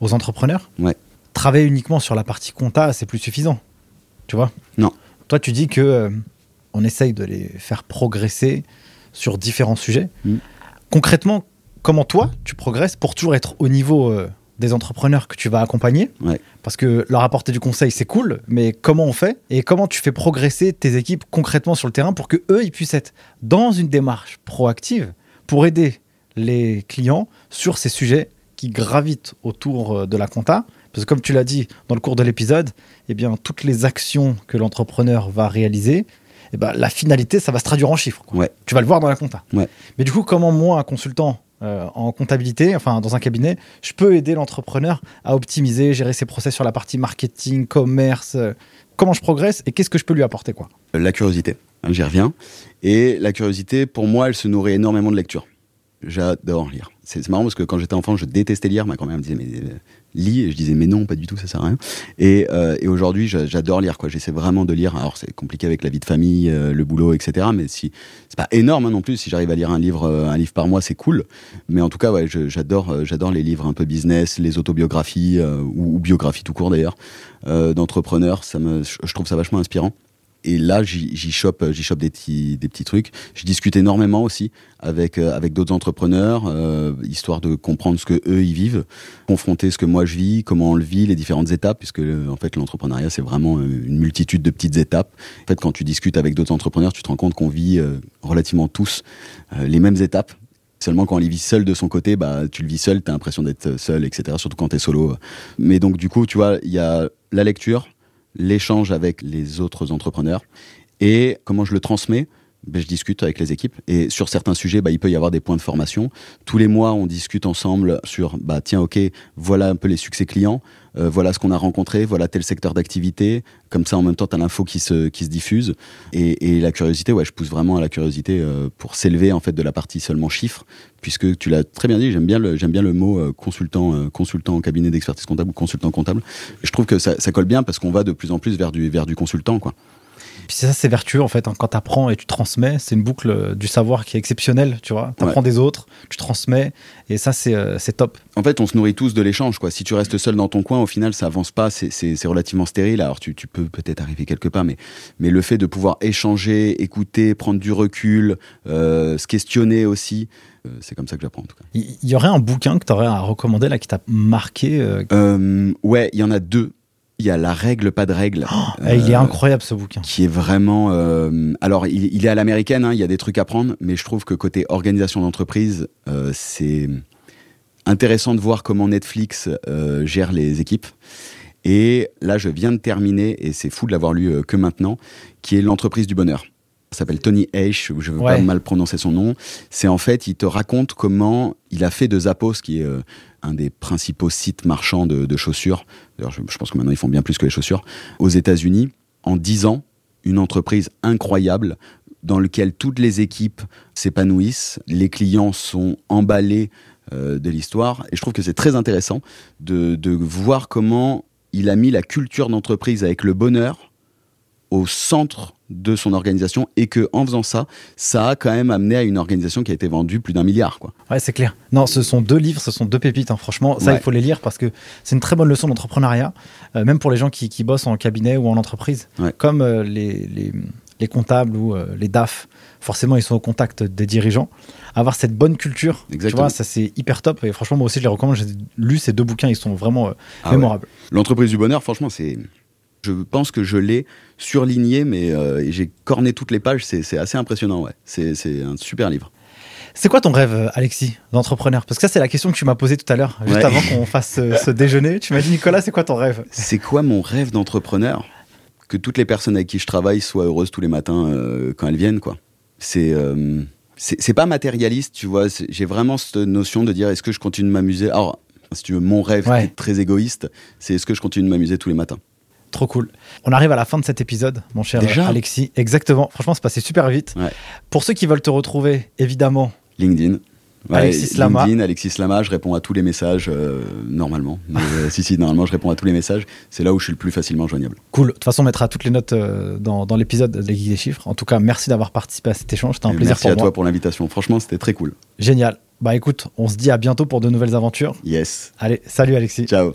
aux entrepreneurs ouais. Travailler uniquement sur la partie compta, c'est plus suffisant. Tu vois? Non. Toi, tu dis que euh, on essaye de les faire progresser sur différents sujets. Mm. Concrètement, comment toi, tu progresses pour toujours être au niveau euh, des entrepreneurs que tu vas accompagner. Parce que leur apporter du conseil, c'est cool, mais comment on fait Et comment tu fais progresser tes équipes concrètement sur le terrain pour que eux, ils puissent être dans une démarche proactive pour aider les clients sur ces sujets qui gravitent autour euh, de la compta? Parce que comme tu l'as dit dans le cours de l'épisode, eh bien toutes les actions que l'entrepreneur va réaliser, eh ben, la finalité, ça va se traduire en chiffres. Tu vas le voir dans la compta. Mais du coup, comment moi, un consultant euh, en comptabilité, enfin dans un cabinet, je peux aider l'entrepreneur à optimiser, gérer ses process sur la partie marketing, commerce, euh, comment je progresse et qu'est-ce que je peux lui apporter quoi La curiosité, hein, j'y reviens. Et la curiosité, pour moi, elle se nourrit énormément de lecture. J'adore lire. C'est marrant parce que quand j'étais enfant, je détestais lire. Ma grand-mère me disait mais euh, lis et je disais mais non, pas du tout, ça sert à rien. Et, euh, aujourd'hui, j'adore lire. quoi. J'essaie vraiment de lire. Alors c'est compliqué avec la vie de famille, euh, le boulot, etc. Mais si c'est pas énorme hein, non plus. Si j'arrive à lire un livre, un livre par mois, c'est cool. Mais en tout cas, j'adore, j'adore les livres un peu business, les autobiographies ou, biographies tout court d'ailleurs d'entrepreneurs. Je trouve ça vachement inspirant. Et là, j'y chope, j'y chope des petits, trucs. Je discute énormément aussi avec euh, avec d'autres entrepreneurs, euh, histoire de comprendre ce que eux ils vivent, confronter ce que moi je vis, comment on le vit, les différentes étapes, puisque en fait l'entrepreneuriat c'est vraiment une multitude de petites étapes. En fait, quand tu discutes avec d'autres entrepreneurs, tu te rends compte qu'on vit relativement tous les mêmes étapes. Seulement quand on les vit seul de son côté, bah tu le vis seul, t'as l'impression d'être seul, etc. Surtout quand t'es solo. Mais donc du coup, tu vois, il y a la lecture, l'échange avec les autres entrepreneurs et comment je le transmets? Ben, je discute avec les équipes et sur certains sujets, bah, il peut y avoir des points de formation. Tous les mois, on discute ensemble sur, bah, tiens, ok, voilà un peu les succès clients, euh, voilà ce qu'on a rencontré, voilà tel secteur d'activité. Comme ça, en même temps, tu as l'info qui se, qui se diffuse. Et, la curiosité, ouais, je pousse vraiment à la curiosité euh, pour s'élever en fait de la partie seulement chiffres, puisque tu l'as très bien dit, j'aime bien le, bien le mot euh, consultant, consultant en cabinet d'expertise comptable ou consultant comptable. je trouve que ça, ça colle bien parce qu'on va de plus en plus vers du, vers du consultant, quoi. Puis ça, c'est vertueux en fait. Hein. Quand tu apprends et tu transmets, c'est une boucle euh, du savoir qui est exceptionnelle, tu vois. Tu apprends des autres, tu transmets, et ça, euh, c'est top. En fait, on se nourrit tous de l'échange, quoi. Si tu restes seul dans ton coin, au final, ça avance pas, c'est relativement stérile. Alors, tu, tu peux peut-être arriver quelque part, mais, mais le fait de pouvoir échanger, écouter, prendre du recul, euh, se questionner aussi, c'est comme ça que j'apprends en tout cas. Il y, aurait un bouquin que tu aurais à recommander là qui t'a marqué Ouais, il y en a deux. Il y a la règle, pas de règle. Oh, il est euh, incroyable ce bouquin. Qui est vraiment. Euh, alors, il, est à l'américaine. Hein, il y a des trucs à prendre, mais je trouve que côté organisation d'entreprise, euh, c'est intéressant de voir comment Netflix gère les équipes. Et là, je viens de terminer, et c'est fou de l'avoir lu que maintenant, qui est l'entreprise du bonheur s'appelle Tony H, je ne veux pas mal prononcer son nom. C'est en fait, il te raconte comment il a fait de Zappos, qui est un des principaux sites marchands de, chaussures. D'ailleurs, je, pense que maintenant ils font bien plus que les chaussures. Aux États-Unis, en 10 ans, une entreprise incroyable dans laquelle toutes les équipes s'épanouissent, les clients sont emballés euh, de l'histoire. Et je trouve que c'est très intéressant de, de voir comment il a mis la culture d'entreprise avec le bonheur au centre de son organisation et que en faisant ça, ça a quand même amené à une organisation qui a été vendue plus d'un milliard. Quoi. Ouais, c'est clair. Non, ce sont deux livres, ce sont deux pépites. Hein. Franchement, ça, il faut les lire parce que c'est une très bonne leçon d'entrepreneuriat, euh, même pour les gens qui, bossent en cabinet ou en entreprise, comme euh, les, les, comptables ou euh, les DAF. Forcément, ils sont au contact des dirigeants. Avoir cette bonne culture, tu vois, ça c'est hyper top. Et franchement, moi aussi, je les recommande. J'ai lu ces deux bouquins, ils sont vraiment ah mémorables. L'entreprise du bonheur, franchement, c'est je pense que je l'ai surligné, mais euh, j'ai corné toutes les pages. C'est assez impressionnant, ouais. C'est un super livre. C'est quoi ton rêve, euh, Alexis, d'entrepreneur? Parce que ça, c'est la question que tu m'as posée tout à l'heure, juste avant qu'on fasse euh, ce, déjeuner. Tu m'as dit, Nicolas, c'est quoi ton rêve? C'est quoi mon rêve d'entrepreneur? Que toutes les personnes avec qui je travaille soient heureuses tous les matins quand elles viennent, quoi. C'est c'est pas matérialiste, tu vois. J'ai vraiment cette notion de dire, est-ce que je continue de m'amuser? Alors, si tu veux, mon rêve très égoïste, c'est est-ce que je continue de m'amuser tous les matins? Trop cool. On arrive à la fin de cet épisode, mon cher Alexis. Exactement. Franchement, c'est passé super vite. Pour ceux qui veulent te retrouver, évidemment. LinkedIn. Alexis Lama. LinkedIn, Alexis Lama, je réponds à tous les messages euh, normalement. Euh, si, si, normalement, je réponds à tous les messages. C'est là où je suis le plus facilement joignable. Cool. De toute façon, on mettra toutes les notes euh, dans, l'épisode des Guides des chiffres. En tout cas, merci d'avoir participé à cet échange. C'était un plaisir pour moi. Merci à toi pour l'invitation. Franchement, c'était très cool. Génial. Bah écoute, on se dit à bientôt pour de nouvelles aventures. Yes. Allez, salut Alexis. Ciao.